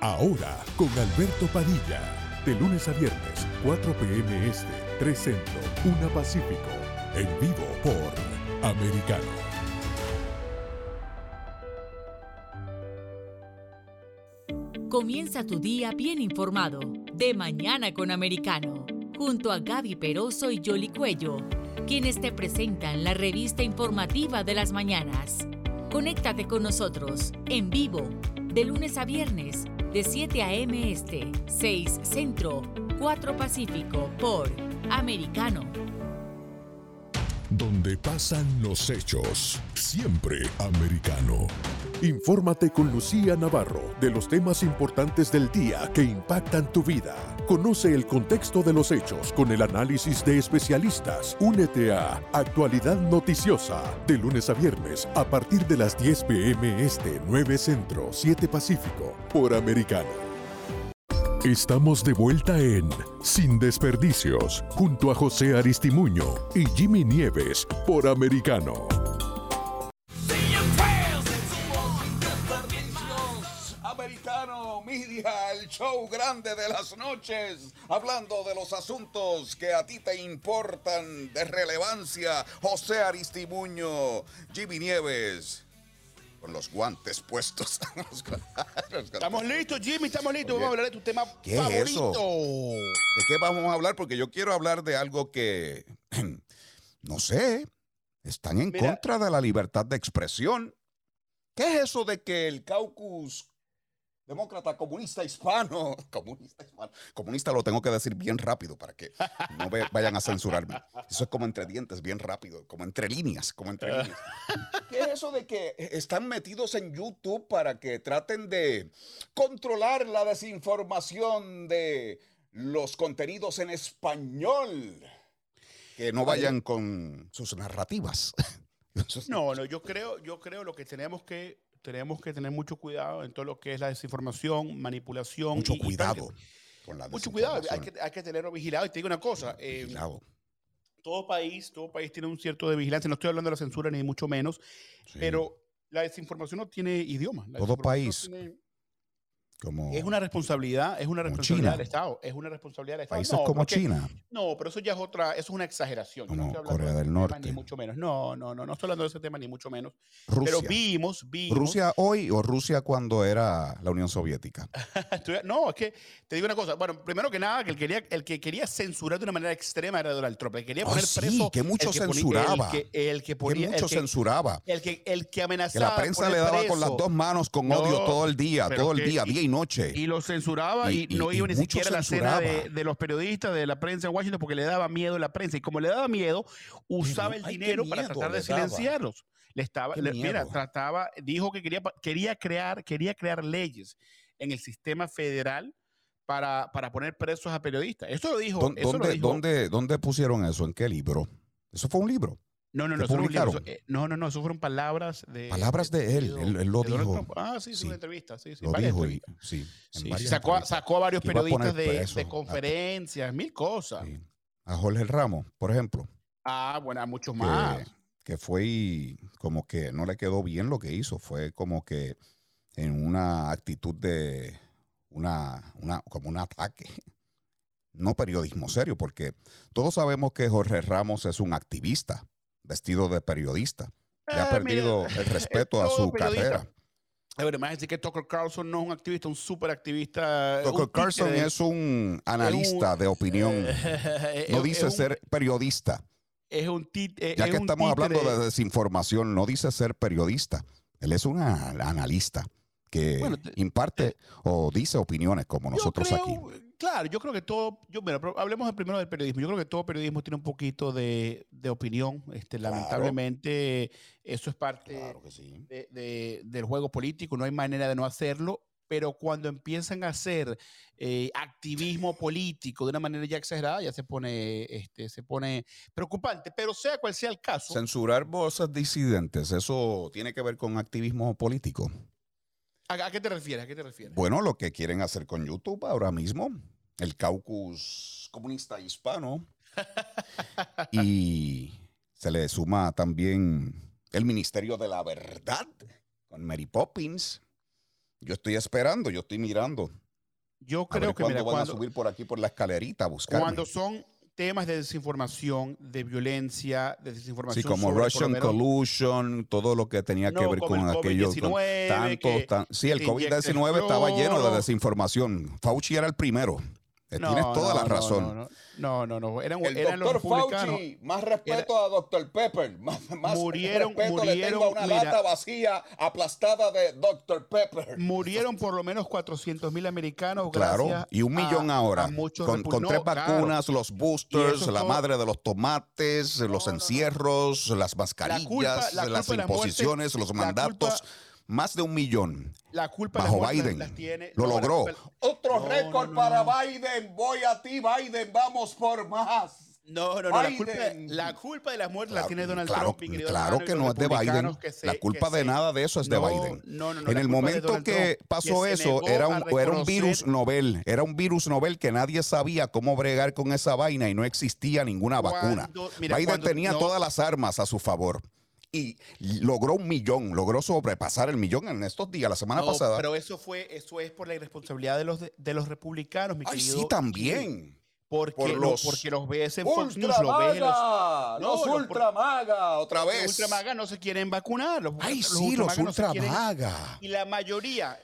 Ahora con Alberto Padilla. De lunes a viernes, 4 p.m. Este, 3 Centro, 1 Pacífico. En vivo por Americano. Comienza tu día bien informado. De mañana con Americano. Junto a Gaby Peroso y Jolly Cuello, quienes te presentan la revista informativa de las mañanas. Conéctate con nosotros en vivo de lunes a viernes de 7 a.m. Este, 6 Centro, 4 Pacífico por Americano. Donde pasan los hechos. Siempre americano. Infórmate con Lucía Navarro de los temas importantes del día que impactan tu vida. Conoce el contexto de los hechos con el análisis de especialistas. Únete a Actualidad Noticiosa de lunes a viernes a partir de las 10 pm este 9 Centro 7 Pacífico por Americano. Estamos de vuelta en Sin Desperdicios junto a José Aristimuño y Jimmy Nieves por Americano. Show grande de las noches, hablando de los asuntos que a ti te importan de relevancia. José Aristimuño, Jimmy Nieves, (laughs) con los guantes puestos. Estamos listos, Jimmy, estamos listos. Vamos a hablar de tu tema ¿Qué es favorito. eso? ¿De qué vamos a hablar? Porque yo quiero hablar de algo que, (clears throat) no sé, están en Mira. contra de la libertad de expresión. ¿Qué es eso de que el caucus demócrata comunista hispano, (laughs) comunista hispano, comunista lo tengo que decir bien rápido para que no vayan a censurarme. Eso es como entre dientes, bien rápido, como entre líneas, como entre líneas. ¿Qué es eso de que están metidos en YouTube para que traten de controlar la desinformación de los contenidos en español? Que no vayan con sus narrativas. (laughs) No, no, yo creo, yo creo lo que tenemos que tenemos que tener mucho cuidado en todo lo que es la desinformación, manipulación. Mucho y- y cuidado con la Mucho cuidado, hay que, hay que tenerlo vigilado. Y te digo una cosa, eh, todo país, todo país tiene un cierto de vigilancia. No estoy hablando de la censura ni mucho menos, Sí. pero la desinformación no tiene idioma. La Todo país. tiene- como es una responsabilidad, es una responsabilidad China. del Estado, es una responsabilidad del Estado. países No, como porque- China. No, pero eso ya es otra, eso es una exageración. Yo Como estoy hablando Corea de del tema, Norte. Ni mucho menos. No, no, no, no estoy hablando de ese tema ni mucho menos. Rusia. Pero vimos, vimos. Rusia hoy o Rusia cuando era la Unión Soviética. (laughs) Estoy- no, es que te digo una cosa. Bueno, primero que nada, que el, quería, el que quería censurar de una manera extrema era Donald Trump. El que quería poner sí, preso. que mucho el que ponía- censuraba. El que, el que Que ponía. mucho el censuraba. el que, el que Que amenazaba. la prensa le daba con las dos manos con No, odio todo el día, todo el día, día y noche. Y lo censuraba y, Y- y- no y iba ni siquiera a la cena de, los periodistas de la prensa en Washington porque le daba miedo la prensa. Y como le daba miedo, usaba el ay, dinero para tratar de silenciarlos. Le estaba, le- mira, trataba, dijo que quería, quería crear, quería crear leyes en el sistema federal para, para poner presos a periodistas. Eso lo dijo. ¿Dó- eso lo ¿Dónde, dijo- dónde, ¿Dónde pusieron eso? ¿En qué libro? Eso fue un libro. No, no, ¿Qué no, eso- eh, no, no, no, eso fueron palabras de. Palabras de él, él- él lo dijo. Ah, sí, sí, Sí. una entrevista. Sí, sí, Lo dijo y sí. Sí, sacó, sacó a varios a periodistas de, a- conferencias, mil cosas. Sí. A Jorge Ramos, por ejemplo, Ah, bueno, a muchos que, más. que fue y como que no le quedó bien lo que hizo. Fue como que en una actitud de una, una como un ataque. No periodismo serio, porque todos sabemos que Jorge Ramos es un activista vestido de periodista. Le ha Ah, perdido mira, el respeto a su periodista. carrera. A ver, decir que Tucker Carlson no es un activista, un super activista. Tucker Carlson es un analista de opinión. No dice ser periodista. Es un tit- eh, Ya es que un estamos hablando títere. de desinformación, no dice ser periodista. Él es un analista que Bueno, imparte o dice opiniones como Yo nosotros creo- aquí. Claro, yo creo que todo, yo, mira, hablemos primero del periodismo. Yo creo que todo periodismo tiene un poquito de, de opinión. Este, Claro. lamentablemente, eso es parte Claro que sí. de- de- del juego político, no hay manera de no hacerlo, pero cuando empiezan a hacer eh, activismo político de una manera ya exagerada, ya se pone, este, se pone preocupante. Pero sea cual sea el caso, Censurar voces disidentes, eso tiene que ver con activismo político. ¿A, qué te refieres? ¿A qué te refieres? Bueno, lo que quieren hacer con YouTube ahora mismo, el caucus comunista hispano, (laughs) y se le suma también el Ministerio de la Verdad con Mary Poppins. Yo estoy esperando, yo estoy mirando. Yo A ver creo que cuándo mira, van cuando, a subir por aquí por la escalerita a buscar. cuando son temas de desinformación, de violencia, de Sí, desinformación. como sobre, por lo Russian Collusion, todo lo que tenía que ver como con el aquello. con COVID-19, tanto, que tan- sí, el te inyecta el COVID-19 estaba lleno de desinformación. Fauci era el primero. Eh, No, Tienes toda no, la razón. No, no, no, no, Eran, El eran los doctor republicanos. Fauci, más respeto a Dr. Pepper, (laughs) más, más Murieron- respeto le tengo a murieron, una mira. lata vacía aplastada de Dr. Pepper. Murieron por lo menos 400 mil americanos. Claro, y un millón a- ahora. a con, tres claro. vacunas, los boosters, la todo- madre de los tomates, los encierros, las mascarillas, culpa- la las muerte- imposiciones, los la mandatos. culpa- más de un millón. La culpa Bajo Biden. las tiene- Lo no, la logró. Otro No, récord no, no, para no. Biden. Voy a ti, Biden. Vamos por más. No, no, no. La culpa, la culpa de las muertes la Claro, tiene Donald claro, Trump, mi claro que no es de Biden. se- la culpa de se- nada de eso es de No, Biden. no, no, no, en la el momento que Trump, pasó que eso, era un, era un virus Nobel. Era un virus Nobel que nadie sabía cómo bregar con esa vaina y no existía ninguna vacuna. Mira, Biden cuando- tenía no. todas las armas a su favor. Y logró un millón, logró sobrepasar el millón en estos días, la semana No, pasada. pero eso fue, eso es por la irresponsabilidad de los, de, de los republicanos, mi Ay, querido. sí, también. Porque, Por lo- los porque los ves en Fox News, los ves en los, Ultramaga, No, los los- ultramaga, otra los vez. ultramagas no se quieren vacunar. Los, Ay, los sí, los ultramagas no se quieren- ultramaga. Y la mayoría,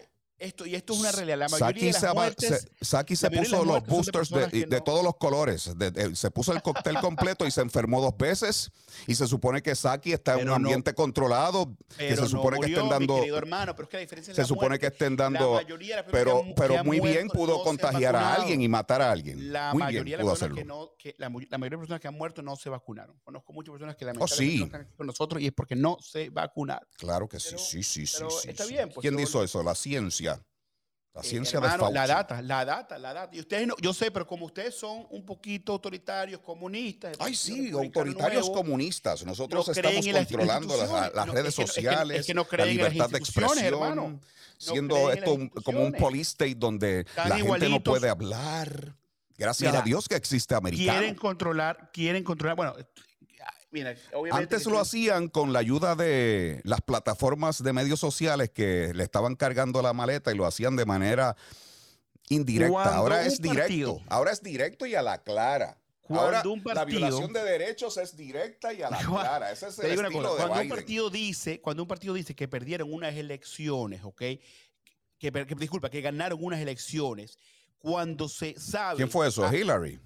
esto, y esto es una realidad, la mayoría Saki de se, las aba- muertes... se- Saki se la mayoría de puso las los de boosters de, no- todos los colores. De- de- se puso el cóctel completo y se enfermó dos veces. Y se supone que Saki está en un no- ambiente controlado. Que se supone no que estén dando. querido hermano, pero es que la diferencia es Se la supone que estén La dando. mayoría de las personas Pero, que han- pero muy bien pudo se contagiar a alguien y matar a alguien. La muy mayoría bien de pudo las personas hacerlo. que no, que la, la mayoría de personas que han muerto no se vacunaron. Conozco muchas personas que Oh, lamentablemente sí. no están con nosotros y es porque no se vacunaron. Claro que sí, Pero- sí, sí, sí. sí, está bien, pues, ¿Quién hizo eso? La ciencia. La Eh, ciencia de hermano, Fauci. La data, la data, la data. Y ustedes no, yo sé, pero como ustedes son un poquito autoritarios, comunistas. Ay, sí, autoritarios comunistas. Nosotros no estamos las controlando las, instituciones. las No, redes es que no- es que- sociales, es que no la libertad de expresión, hermano. siendo esto como un instituciones. police state donde la gente no puede hablar. Gracias Mira, a Dios que existe americano. Quieren controlar, quieren controlar. Bueno, mira, obviamente. Antes lo hacían con la ayuda de las plataformas de medios sociales que le estaban cargando la maleta y lo hacían de manera indirecta. Cuando Ahora es directo. partido- Ahora es directo y a la clara. Cuando Ahora un la partido- violación de derechos es directa y a la (laughs) Cuando- clara. Ese es el estilo cosa, de cuando un partido dice, cuando un partido dice que perdieron unas elecciones, ¿ok? Que, disculpa, que ganaron unas elecciones, cuando se sabe. ¿Quién fue eso? Ah, Hillary.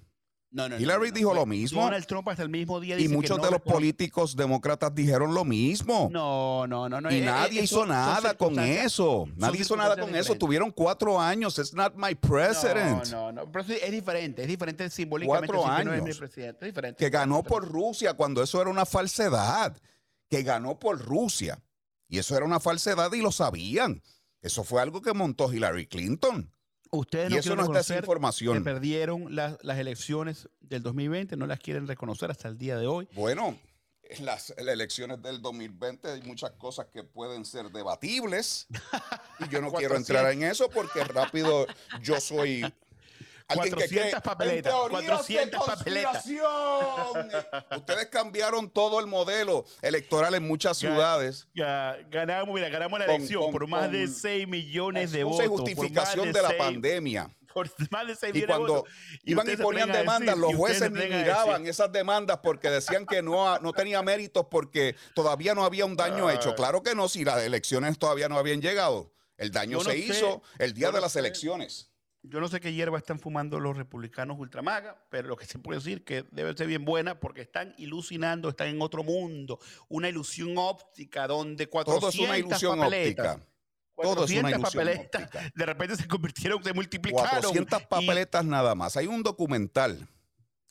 No, no, no, Hillary no, dijo lo mismo. Donald Trump hasta el mismo día Y dice que muchos de los políticos demócratas dijeron lo mismo. No, no, no, no. y eh, nadie eh, hizo son- son nada con eso. Nadie hizo nada con eso. Tuvieron cuatro años. It's not my president. No, no, no. Pero es diferente, es diferente simbólicamente. Cuatro que no es mi años. presidente, es diferente. que ganó por Rusia cuando eso era una falsedad, que ganó por Rusia. Y eso era una falsedad y lo sabían. Eso fue algo que montó Hillary Clinton. Ustedes Y no eso quieren no está esa reconocer que perdieron las, las elecciones del 2020, no las quieren reconocer hasta el día de hoy. Bueno, en las, elecciones del 2020 hay muchas cosas que pueden ser debatibles. Y yo no (laughs) quiero 400. entrar en eso porque rápido yo soy... alguien que 400 cree papeletas, en teorías 400 de papeletas. (laughs) Ustedes cambiaron todo el modelo electoral en muchas Ya. ciudades. Ya, ganamos, mira, ganamos la elección con- por más de con 6 millones de votos. justificación de, la pandemia. (laughs) Por más de 6 Y millones de cuando iban y ponían demandas, decir, los jueces ni miraban esas demandas porque decían que no, no tenía méritos porque todavía no había un daño Ay. hecho. Claro que no, si las elecciones todavía no habían llegado. El daño no se sé, hizo el día yo de no las sé. elecciones. Yo no sé qué hierba están fumando los republicanos ultramaga, pero lo que se puede decir que debe ser bien buena porque están ilusionando, están en otro mundo, una ilusión óptica donde 400 Todo es una ilusión papeletas, óptica. Todo es una 400 ilusión papeletas, óptica. de repente se convirtieron, se multiplicaron. 400 y papeletas nada más. Hay un documental.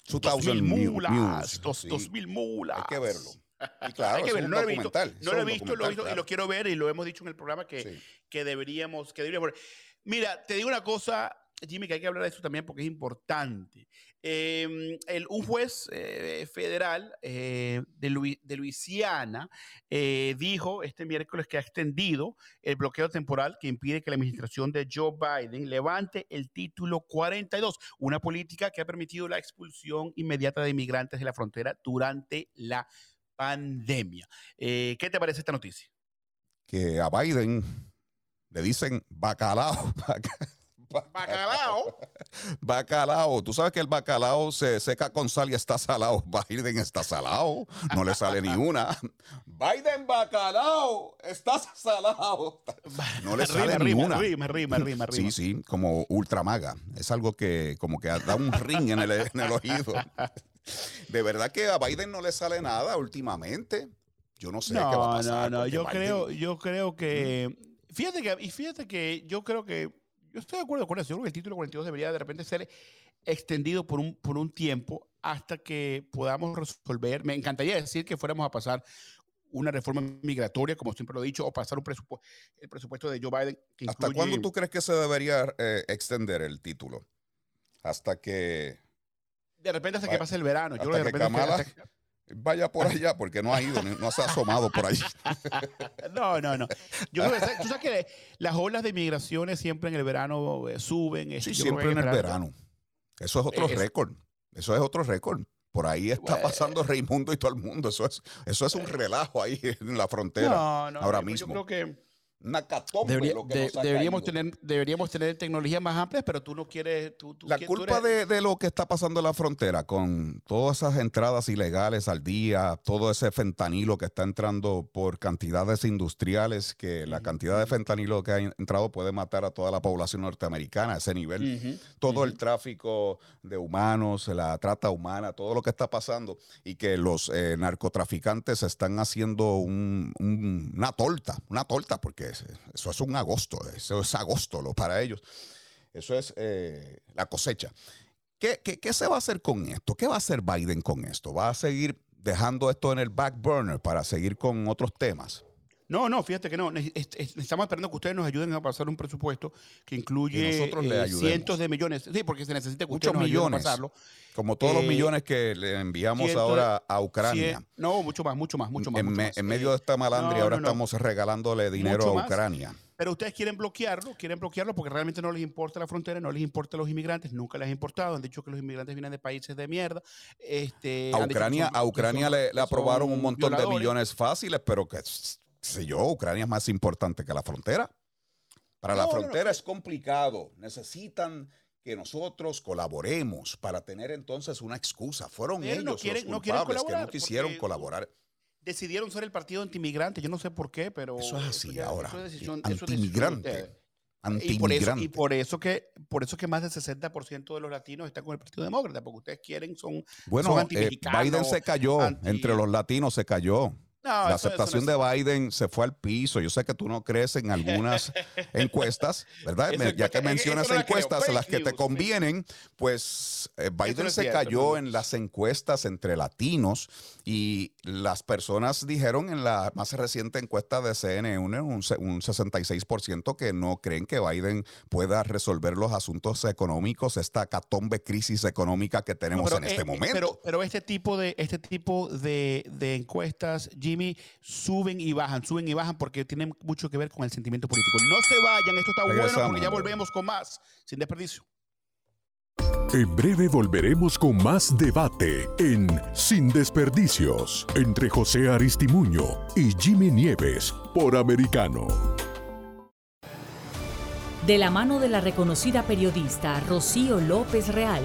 2000 2000 Mu- mulas, News, dos, sí. 2000 mulas. Hay que verlo. (laughs) Y claro, Hay que es verlo, no lo he visto, no es lo he visto, lo y lo quiero ver y lo hemos dicho en el programa que, Sí. que deberíamos, que deberíamos. Mira, te digo una cosa, Jimmy, que hay que hablar de eso también porque es importante. El- un juez eh, federal eh, de, de Luisiana eh, dijo este miércoles que ha extendido el bloqueo temporal que impide que la administración de Joe Biden levante el título 42, una política que ha permitido la expulsión inmediata de inmigrantes de la frontera durante la pandemia. ¿Qué te parece esta noticia? Que a Biden le dicen bacalao. (laughs) Bacalao. (laughs) Bacalao. Tú sabes que el bacalao se seca con sal y está salado. (laughs) Biden está salado. No le sale ni una. (laughs) Biden bacalao. Estás salado. No le sale rima, ni una. rima, rima, rima, Sí, rima. sí, como ultramaga. Es algo que como que da un ring en el, en el oído. De verdad que a Biden no le sale nada últimamente. Yo no sé qué va a No, pasar. no, no. Yo Biden- creo, yo creo que. Fíjate que, y fíjate que yo creo que. Yo estoy de acuerdo con eso. Yo creo que el título 42 debería de repente ser extendido por un, por un tiempo hasta que podamos resolver. Me encantaría decir que fuéramos a pasar una reforma migratoria, como siempre lo he dicho, o pasar un presupuesto, el presupuesto de Joe Biden. ¿Hasta cuándo tú crees que se debería eh, extender el título? Hasta que... De repente hasta que pase el verano. Yo de vaya por allá, porque no ha ido, no se ha asomado por allí. (laughs) no, no, no. Yo creo que, tú sabes que las olas de migraciones siempre en el verano eh, suben. Sí, siempre en el verano. Eso es otro récord. Eso es otro récord. Por ahí está pasando Raimundo y todo el mundo. Eso es, eso es un relajo ahí en la frontera ahora mismo. Yo creo que una catombe lo que deberíamos tener deberíamos tener tecnologías más amplias pero tú no quieres la culpa de, lo que está pasando en la frontera con todas esas entradas ilegales al día todo ese fentanilo que está entrando por cantidades industriales que la cantidad de fentanilo que ha entrado puede matar a toda la población norteamericana a ese nivel. Todo el tráfico de humanos la trata humana todo lo que está pasando y que los eh, narcotraficantes están haciendo una torta una torta porque eso es un agosto, eso es agosto lo, para ellos. Eso es eh, la cosecha. ¿Qué, ¿Qué, se va a hacer con esto? ¿Qué va a hacer Biden con esto? ¿Va a seguir dejando esto en el back burner para seguir con otros temas? No, no, fíjate que no. Estamos esperando que ustedes nos ayuden a pasar un presupuesto que incluye eh, cientos de millones. Sí, porque se necesita muchos millones. pasarlo. Como todos los eh, millones que le enviamos ahora a Ucrania. no, mucho más, mucho más, mucho más. En, medio de esta malandria, ahora estamos regalándole dinero a Ucrania. Pero ustedes quieren bloquearlo, quieren bloquearlo porque realmente no les importa la frontera, no les importa los inmigrantes, nunca les ha importado. Han dicho que los inmigrantes vienen de países de mierda. Este, a Ucrania, a Ucrania le, aprobaron un montón de millones fáciles, pero que sé yo, Ucrania es más importante que la frontera. Para la frontera es complicado. Necesitan que nosotros colaboremos para tener entonces una excusa. Fueron ellos los culpables que no quisieron colaborar. Decidieron ser el partido antimigrante. Yo no sé por qué, pero eso es así ahora. antimigrante. Y por, eso, y por eso que por eso que más del 60% de los latinos están con el Partido Demócrata, porque ustedes quieren son bueno, eh, Biden se cayó, entre los latinos se cayó la aceptación de Biden se fue al piso. Yo sé que tú no crees en algunas (laughs) encuestas, ¿verdad? ya que mencionas encuestas, las que te convienen, pues eh, Biden se cayó en las encuestas entre latinos y las personas dijeron en la más reciente encuesta de CNN un, un 66% que no creen que Biden pueda resolver los asuntos económicos, esta catombe crisis económica que tenemos en este eh, momento. Pero, pero este tipo de, este tipo de, de encuestas, suben y bajan, suben y bajan porque tienen mucho que ver con el sentimiento político. No se vayan, esto está bueno porque ya volvemos con más, sin desperdicio. En breve volveremos con más debate en Sin Desperdicios entre José Aristimuño y Jimmy Nieves por Americano. De la mano de la reconocida periodista Rocío López Real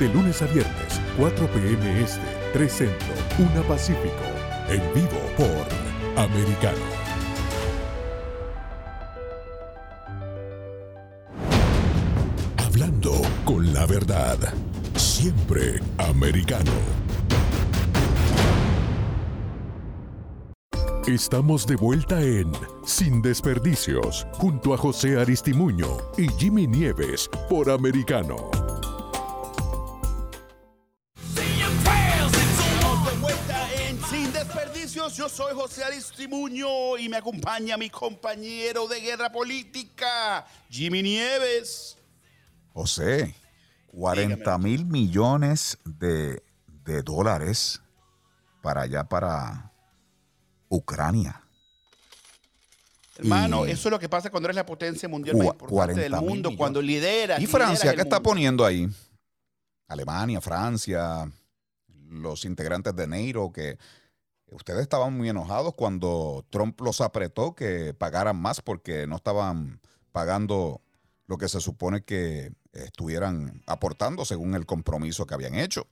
De lunes a viernes, 4 p.m. Este, 3 Centro, 1 Pacífico. En vivo por Americano. Hablando con la verdad. Siempre americano. Estamos de vuelta en Sin Desperdicios, junto a José Aristimuño y Jimmy Nieves por Americano. Yo soy José Aristimuño y me acompaña mi compañero de guerra política, Jimmy Nieves. José, 40 mil millones de, de dólares para allá, para Ucrania. Hermano, Y- eso es lo que pasa cuando eres la potencia mundial más importante del 40 mil mundo, millones. cuando lideras. ¿Y Francia? ¿Qué está mundo. poniendo ahí? Alemania, Francia, los integrantes de NATO, que ustedes estaban muy enojados cuando Trump los apretó que pagaran más porque no estaban pagando lo que se supone que estuvieran aportando según el compromiso que habían hecho.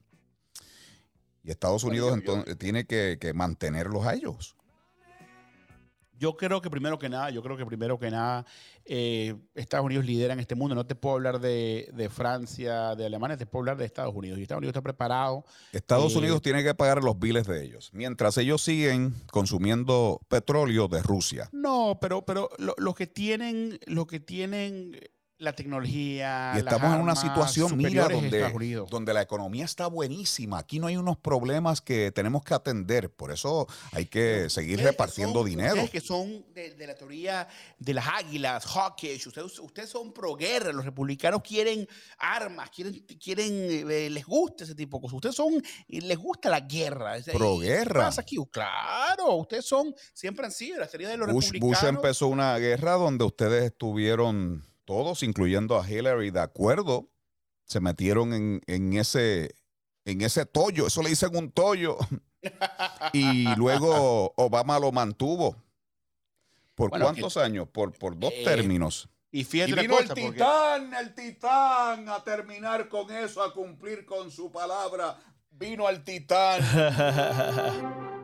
Y Estados Unidos entonces tiene que, que mantenerlos a ellos. Yo creo que primero que nada, yo creo que primero que nada, eh, Estados Unidos lidera en este mundo. No te puedo hablar de, de Francia, de Alemania, te puedo hablar de Estados Unidos. Y Estados Unidos está preparado. Estados Eh, Unidos tiene que pagar los biles de ellos, mientras ellos siguen consumiendo petróleo de Rusia. No, pero, pero lo- los que tienen, los que tienen la tecnología. Y estamos en una situación, mira, donde, donde la economía está buenísima. Aquí no hay unos problemas que tenemos que atender. Por eso hay que seguir repartiendo son- dinero. Ustedes que son de, de la teoría de las águilas, hawkish, ustedes, ustedes son pro guerra, los republicanos quieren armas, quieren, quieren eh, les gusta ese tipo de cosas. Ustedes son, eh, les gusta la guerra. Pro ¿y qué guerra. pasa aquí? Claro, ustedes son, siempre han sido la teoría de los Bush, Bush republicanos. empezó una guerra donde ustedes estuvieron todos, incluyendo a Hillary, de acuerdo. Se metieron en, en ese, en ese tollo. Eso le dicen un tollo. (laughs) y luego Obama lo mantuvo. ¿Por Bueno, cuántos años? Por, por dos Eh, términos. y fíjate Y una vino cosa, el porque- titán, el titán, a terminar con eso, a cumplir con su palabra. Vino el titán. (laughs)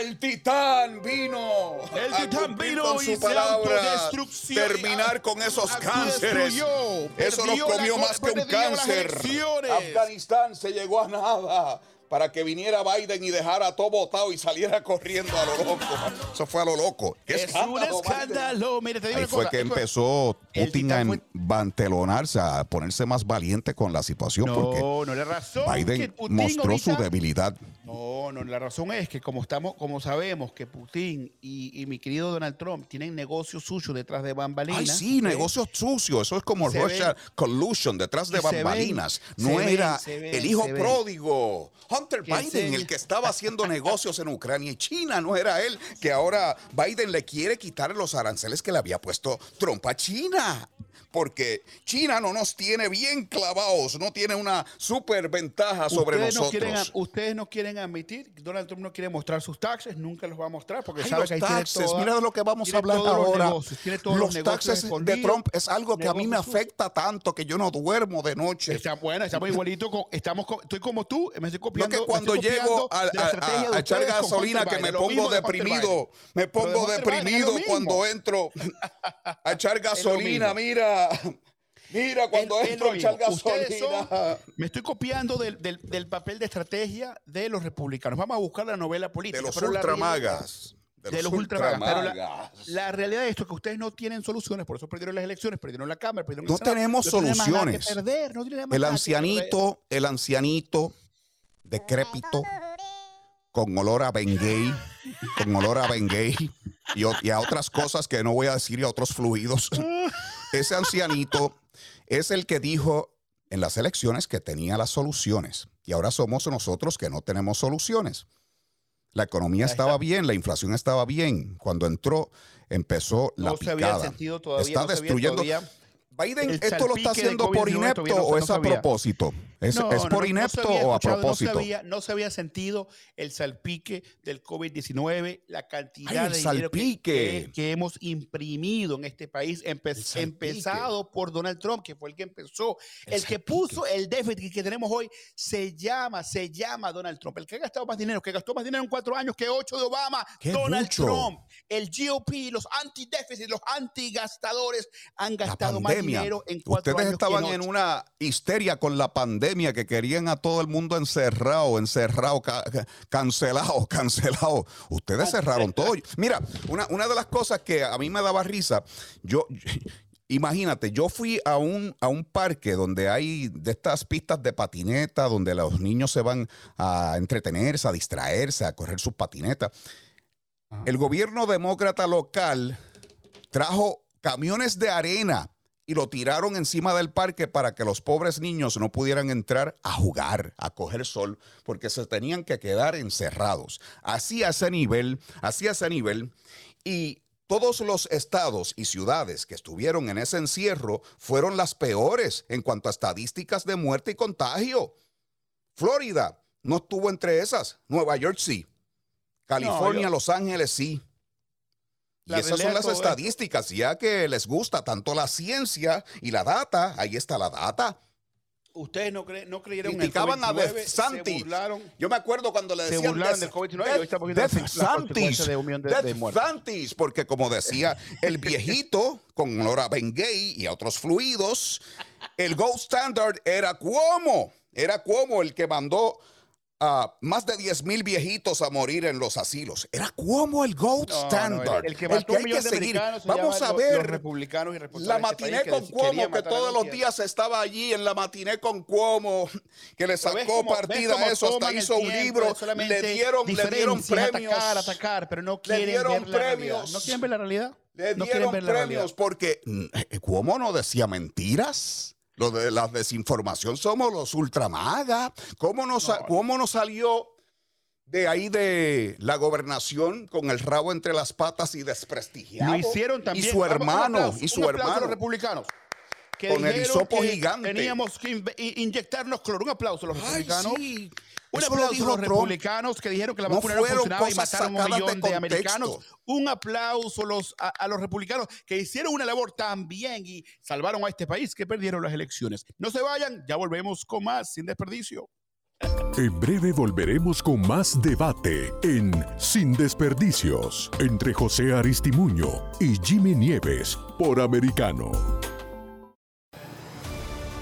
El titán vino. El titán vino con y su se palabra. Terminar con esos cánceres. destruyó, Eso nos comió co- más que un cáncer. Afganistán se llegó a nada para que viniera Biden y dejara todo botado y saliera corriendo a lo loco. Eso fue a lo loco. ¿Qué Es un escándalo. Mire, te digo Ahí una fue cosa, que empezó Putin a vantelonarse, a ponerse más valiente con la situación, porque No, no, la razón que Biden Putin mostró su debilidad. No, no, la razón es que como estamos, como sabemos que Putin y, y mi querido Donald Trump tienen negocios sucios detrás de bambalinas. Ay, sí, negocios sucios. Eso es como Russia ven- Collusion, detrás de ven- bambalinas. no era ven, el hijo pródigo, Hunter Biden, el que estaba haciendo negocios en Ucrania y China. No era él, que ahora Biden le quiere quitar los aranceles que le había puesto Trump a China. Porque China no nos tiene bien clavados, no tiene una super ventaja sobre ustedes No nosotros. quieren, ustedes no quieren admitir, Donald Trump no quiere mostrar sus taxes, nunca los va a mostrar porque Ay, sabe los que ahí taxes, tiene toda- mira de lo que vamos a hablar los ahora. negocios, tiene todos los, taxes de Trump es algo que a mí me afecta tanto que yo no duermo de noche. Está bueno, estamos igualito, con, estamos con- estoy como tú, me estoy No copiando. que me cuando llego a, a- echar gasolina que me pongo deprimido, me pongo deprimido cuando entro (laughs) a echar gasolina, mismo. Mira, (laughs) mira cuando es entro a echar gasolina. son- me estoy copiando del, del- del papel de estrategia de los republicanos. Vamos a buscar la novela política. De los ultramagas. De, los ultramagas. Pero la, la realidad de esto es que ustedes no tienen soluciones, por eso perdieron las elecciones, perdieron la Cámara, perdieron No el Senado. tenemos No nada que soluciones. perder, no El ancianito, el ancianito decrépito, con olor a Bengay, con olor a Bengay y, y a otras cosas que no voy a decir y a otros fluidos. (laughs) Ese ancianito es el que dijo en las elecciones que tenía las soluciones y ahora somos nosotros que no tenemos soluciones. La economía estaba bien, la inflación estaba bien. Cuando entró, empezó la no picada. Se había sentido todavía, Está no se había destruyendo. todavía Biden, ¿esto lo está haciendo por COVID-19 inepto no o se es a propósito? ¿Es, No, es por no, inepto se había o a propósito? No se, había, no se había sentido el salpique del COVID-19, la cantidad Ay, de dinero que- salpique. que, que hemos imprimido en este país, empe- empezado por Donald Trump, que fue el que empezó. El El, que puso el déficit que tenemos hoy se llama, se llama Donald Trump. El que ha gastado más dinero, que gastó más dinero en cuatro años que ocho de Obama, ¡Qué Donald mucho! Trump. El GOP, los anti-déficit, los anti-gastadores han gastado más dinero en cuatro Ustedes años que estaban en una histeria con la pandemia que querían a todo el mundo encerrado, encerrado, ca- ca- cancelado, (laughs) cancelado. Ustedes cerraron todo. Mira, una, una de las cosas que a mí me daba risa, yo, imagínate, yo fui a un, a un parque donde hay de estas pistas de patineta, donde los niños se van a entretenerse, a distraerse, a correr sus patinetas. El gobierno demócrata local trajo camiones de arena y lo tiraron encima del parque para que los pobres niños no pudieran entrar a jugar, a coger sol, porque se tenían que quedar encerrados. Así a ese nivel, así a ese nivel. Y todos los estados y ciudades que estuvieron en ese encierro fueron las peores en cuanto a estadísticas de muerte y contagio. Florida no estuvo entre esas, Nueva York sí, California, yo- Los Ángeles sí. Y esas son las esto- estadísticas, ya que les gusta tanto la ciencia y la data, ahí está la data. Ustedes no, cre- no creyeron Criticaban en a el COVID-19, DeSantis. se burlaron. Yo me acuerdo cuando le Se decían burlaron Des- del COVID-19 y Des- hoy estamos viendo las- las DeSantis, consecuencias de. DeSantis, porque como decía el viejito con olor a Bengay y a otros fluidos, el gold standard era Cuomo, era Cuomo el que mandó a más de 10 mil viejitos a morir en los asilos. Era Cuomo el gold No, no, standard, el, el que mató un hay que seguir. Vamos a ver los republicanos y la este matiné que con Cuomo, que todos los días estaba allí en la matiné con Cuomo, que le sacó partida a eso, hasta el hizo un libro, le dieron, le dieron premios. Atacar, atacar, pero no Le quieren dieron ver la premios. No quieren ver la realidad. Le no quieren dieron ver la realidad. premios porque mm, eh, Cuomo no decía mentiras. Lo de la desinformación somos los ultramaga. ¿Cómo no, sa- ¿Cómo no salió de ahí de la gobernación con el rabo entre las patas y desprestigiado? Lo hicieron también. Y su hermano, aplauso, y su hermano. los republicanos. que Con el hisopo que gigante. Teníamos que in- inyectarnos cloro. Un aplauso a los Ay, republicanos. sí. Un aplauso a los Trump. republicanos que dijeron que la vacuna no, fueron funcionaba y mataron un sacadas de millón de, americanos. Un aplauso a los, a, a los republicanos que hicieron una labor tan bien y salvaron a este país que perdieron las elecciones. No se vayan, ya volvemos con más sin desperdicio. En breve volveremos con más debate en Sin Desperdicios entre José Aristimuño y Jimmy Nieves por Americano.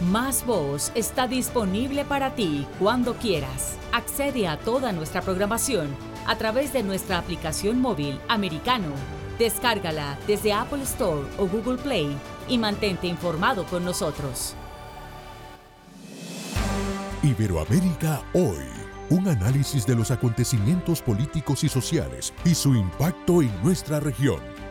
Más Voz está disponible para ti cuando quieras. Accede a toda nuestra programación a través de nuestra aplicación móvil americano. Descárgala desde Apple Store o Google Play y mantente informado con nosotros. Iberoamérica hoy. Un análisis de los acontecimientos políticos y sociales y su impacto en nuestra región.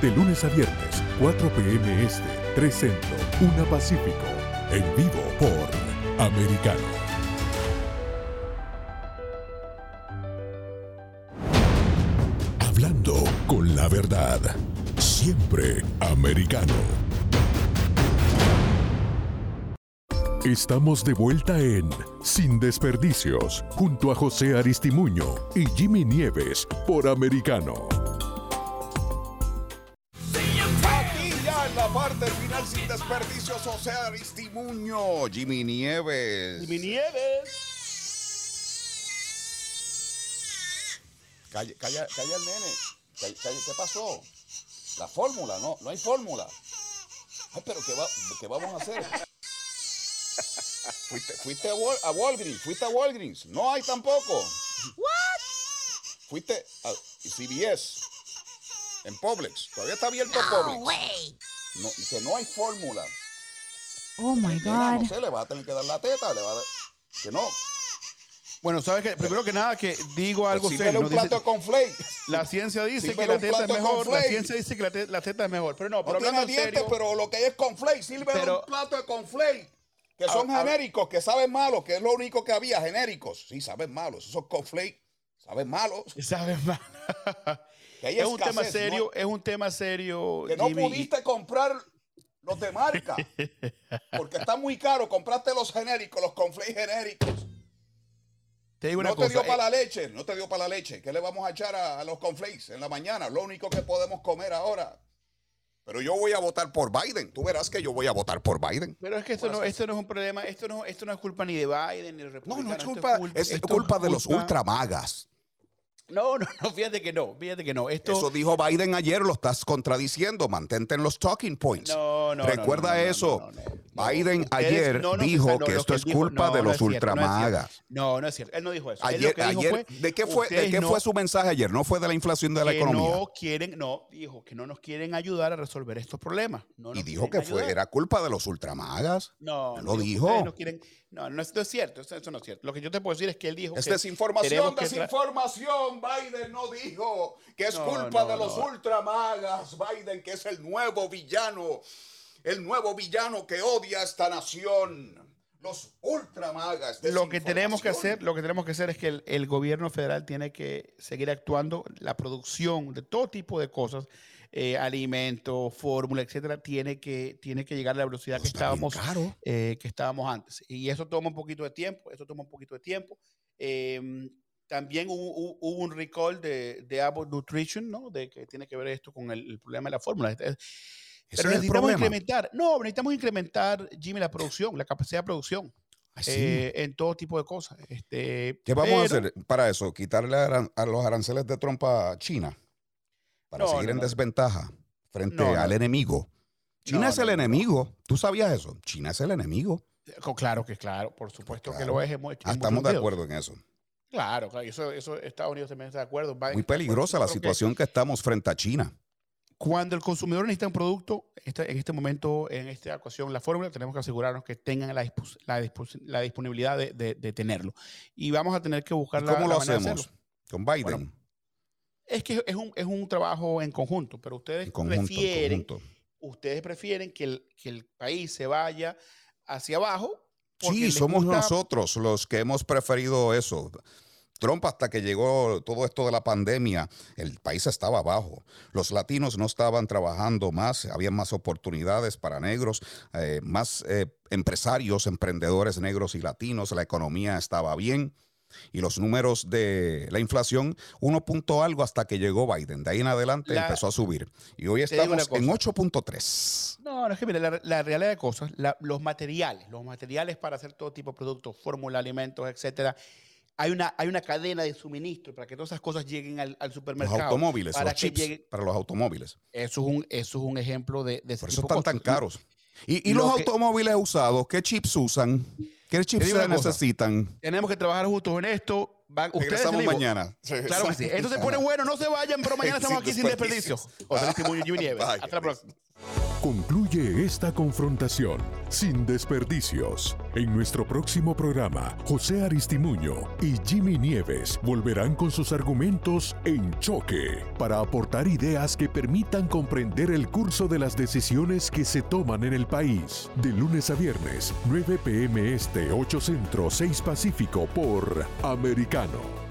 De lunes a viernes, 4 p.m. Este, 3 Centro, 1 Pacífico. En vivo por Americano. Hablando con la verdad. Siempre americano. Estamos de vuelta en Sin Desperdicios, junto a José Aristimuño y Jimmy Nieves por Americano. Parte final sin desperdicios, José Aristimuño, Jimmy Nieves. Jimmy Nieves. Calla, calla, calla el nene. Calla, calla, ¿Qué pasó? La fórmula, no, no hay fórmula. Ay, pero ¿qué, va- qué vamos a hacer? Fuiste, fuiste a, Wal- a Walgreens, fuiste a Walgreens. No hay tampoco. What? Fuiste a CVS. En Publix. Todavía está abierto Publix. No, que no hay fórmula. Oh my Nena, God. no sé, le vas a tener que dar la teta, le va a dar. Que no. Bueno, ¿sabes qué? Primero que nada, que digo algo Sírvele serio. un ¿no? Dice- plato con flakes. la ciencia dice que la teta es plato con mejor. La ciencia dice que la, te- la teta es mejor. Pero no, No pero tiene en dientes, serio. pero lo que hay es conflakes. Sirve Pero- un plato de conflakes. Que son A- a- genéricos, que saben malos, que es lo único que había, genéricos. Sí, saben malos. Esos conflakes saben malos. (laughs) Que hay es un tema serio, ¿no? es un tema serio. Que no Jimmy, pudiste comprar los de marca. Porque está muy caro. Compraste los genéricos, los conflakes genéricos. Te digo una No te dio eh, para la leche, no te dio para la leche. ¿Qué le vamos a echar a, a los conflakes en la mañana? Lo único que podemos comer ahora. Pero yo voy a votar por Biden. Tú verás que yo voy a votar por Biden. Pero es que esto no, esto no es un problema, esto no, esto no es culpa ni de Biden ni de los No, no es culpa, esto es esto culpa de los culpa- ultramagas. No, no, no, fíjate que no, fíjate que no. Esto, Eso dijo Biden ayer, lo estás contradiciendo. Mantente en los talking points. No, no, no, Recuerda no, eso. Biden ayer no, no, dijo no, que esto es culpa de los ultramagas. No, no es cierto. Él no dijo eso. Ayer, que dijo ayer, fue, ¿de qué fue, de qué fue su mensaje ayer? No fue de la inflación de la que economía. no quieren, no, dijo que no nos quieren ayudar a resolver estos problemas. Y dijo que fue, ayudar. era culpa de los ultramagas. No, Lo dijo. No, quieren, no, no, es cierto, eso, eso no es cierto. Lo que yo te puedo decir es que él dijo Es que desinformación, desinformación. Biden no dijo que es culpa de los ultramagas. Biden, que es el nuevo villano, el nuevo villano que odia a esta nación. Los ultramagas. lo que tenemos que hacer, lo que tenemos que hacer es que el, el gobierno federal tiene que seguir actuando, la producción de todo tipo de cosas, eh, alimentos, fórmula, etcétera, tiene que, tiene que llegar a la velocidad que Está bien estábamos, eh, que estábamos antes. Y eso toma un poquito de tiempo, eso toma un poquito de tiempo. Eh, también hubo, un recall de, de Abbott Nutrition, ¿no? De que tiene que ver esto con el, el problema de la fórmula. Pero necesitamos incrementar, no, necesitamos incrementar, Jimmy, la producción, la capacidad de producción Ay, sí. eh, en todo tipo de cosas. Este, ¿Qué vamos a hacer para eso? ¿Quitarle a los aranceles de Trump a China? Para No, seguir no, en no. desventaja frente al enemigo. China es el enemigo. ¿Tú sabías eso? China es el enemigo. Claro que claro, por supuesto que Claro. lo es. en Ah, estamos de acuerdo en eso. Claro, claro, eso, eso Estados Unidos también está de acuerdo. Muy peligrosa la que situación que estamos frente a China. Cuando el consumidor necesita un producto, este- en este momento, en esta ocasión, la fórmula, tenemos que asegurarnos que tengan la, dispos- la, dispos- la disponibilidad de, de- de tenerlo. Y vamos a tener que buscar ¿Y la, ¿Cómo lo hacemos? Con Biden. Bueno, Es que es un, es un trabajo en conjunto, pero ustedes conjunto, prefieren ustedes prefieren que el, que el país se vaya hacia abajo. Sí, somos gusta- nosotros los que hemos preferido eso. Trump, hasta que llegó todo esto de la pandemia, el país estaba abajo. Los latinos no estaban trabajando más, había más oportunidades para negros, eh, más eh, empresarios, emprendedores negros y latinos, la economía estaba bien. Y los números de la inflación, uno punto algo hasta que llegó Biden. De ahí en adelante La- empezó a subir. Y hoy estamos en cosa. 8.3. No, no es que mire, la, la realidad de cosas, la- los materiales, los materiales para hacer todo tipo de productos, fórmula, alimentos, etcétera. Hay una, hay una cadena de suministro para que todas esas cosas lleguen al, al Los supermercado. automóviles, para los que chips lleguen- para los automóviles. Eso es un, eso es un ejemplo de, de Por eso están tan caros. ¿Y, y lo los que- automóviles usados, qué chips usan? ¿Qué chips se cosa. necesitan? Tenemos que trabajar juntos en esto. Van, ustedes Regresamos digo, mañana. Claro que sí. Esto se pone bueno, no se vayan, pero mañana estamos aquí sin desperdicio. Timuño y Jimmy Nieves. Bye. Hasta la próxima. Concluye esta confrontación sin desperdicios. En nuestro próximo programa, José Aristimuño y Jimmy Nieves volverán con sus argumentos en choque para aportar ideas que permitan comprender el curso de las decisiones que se toman en el país. De lunes a viernes, 9 p.m. Este, 8 Centro, 6 Pacífico por Americano.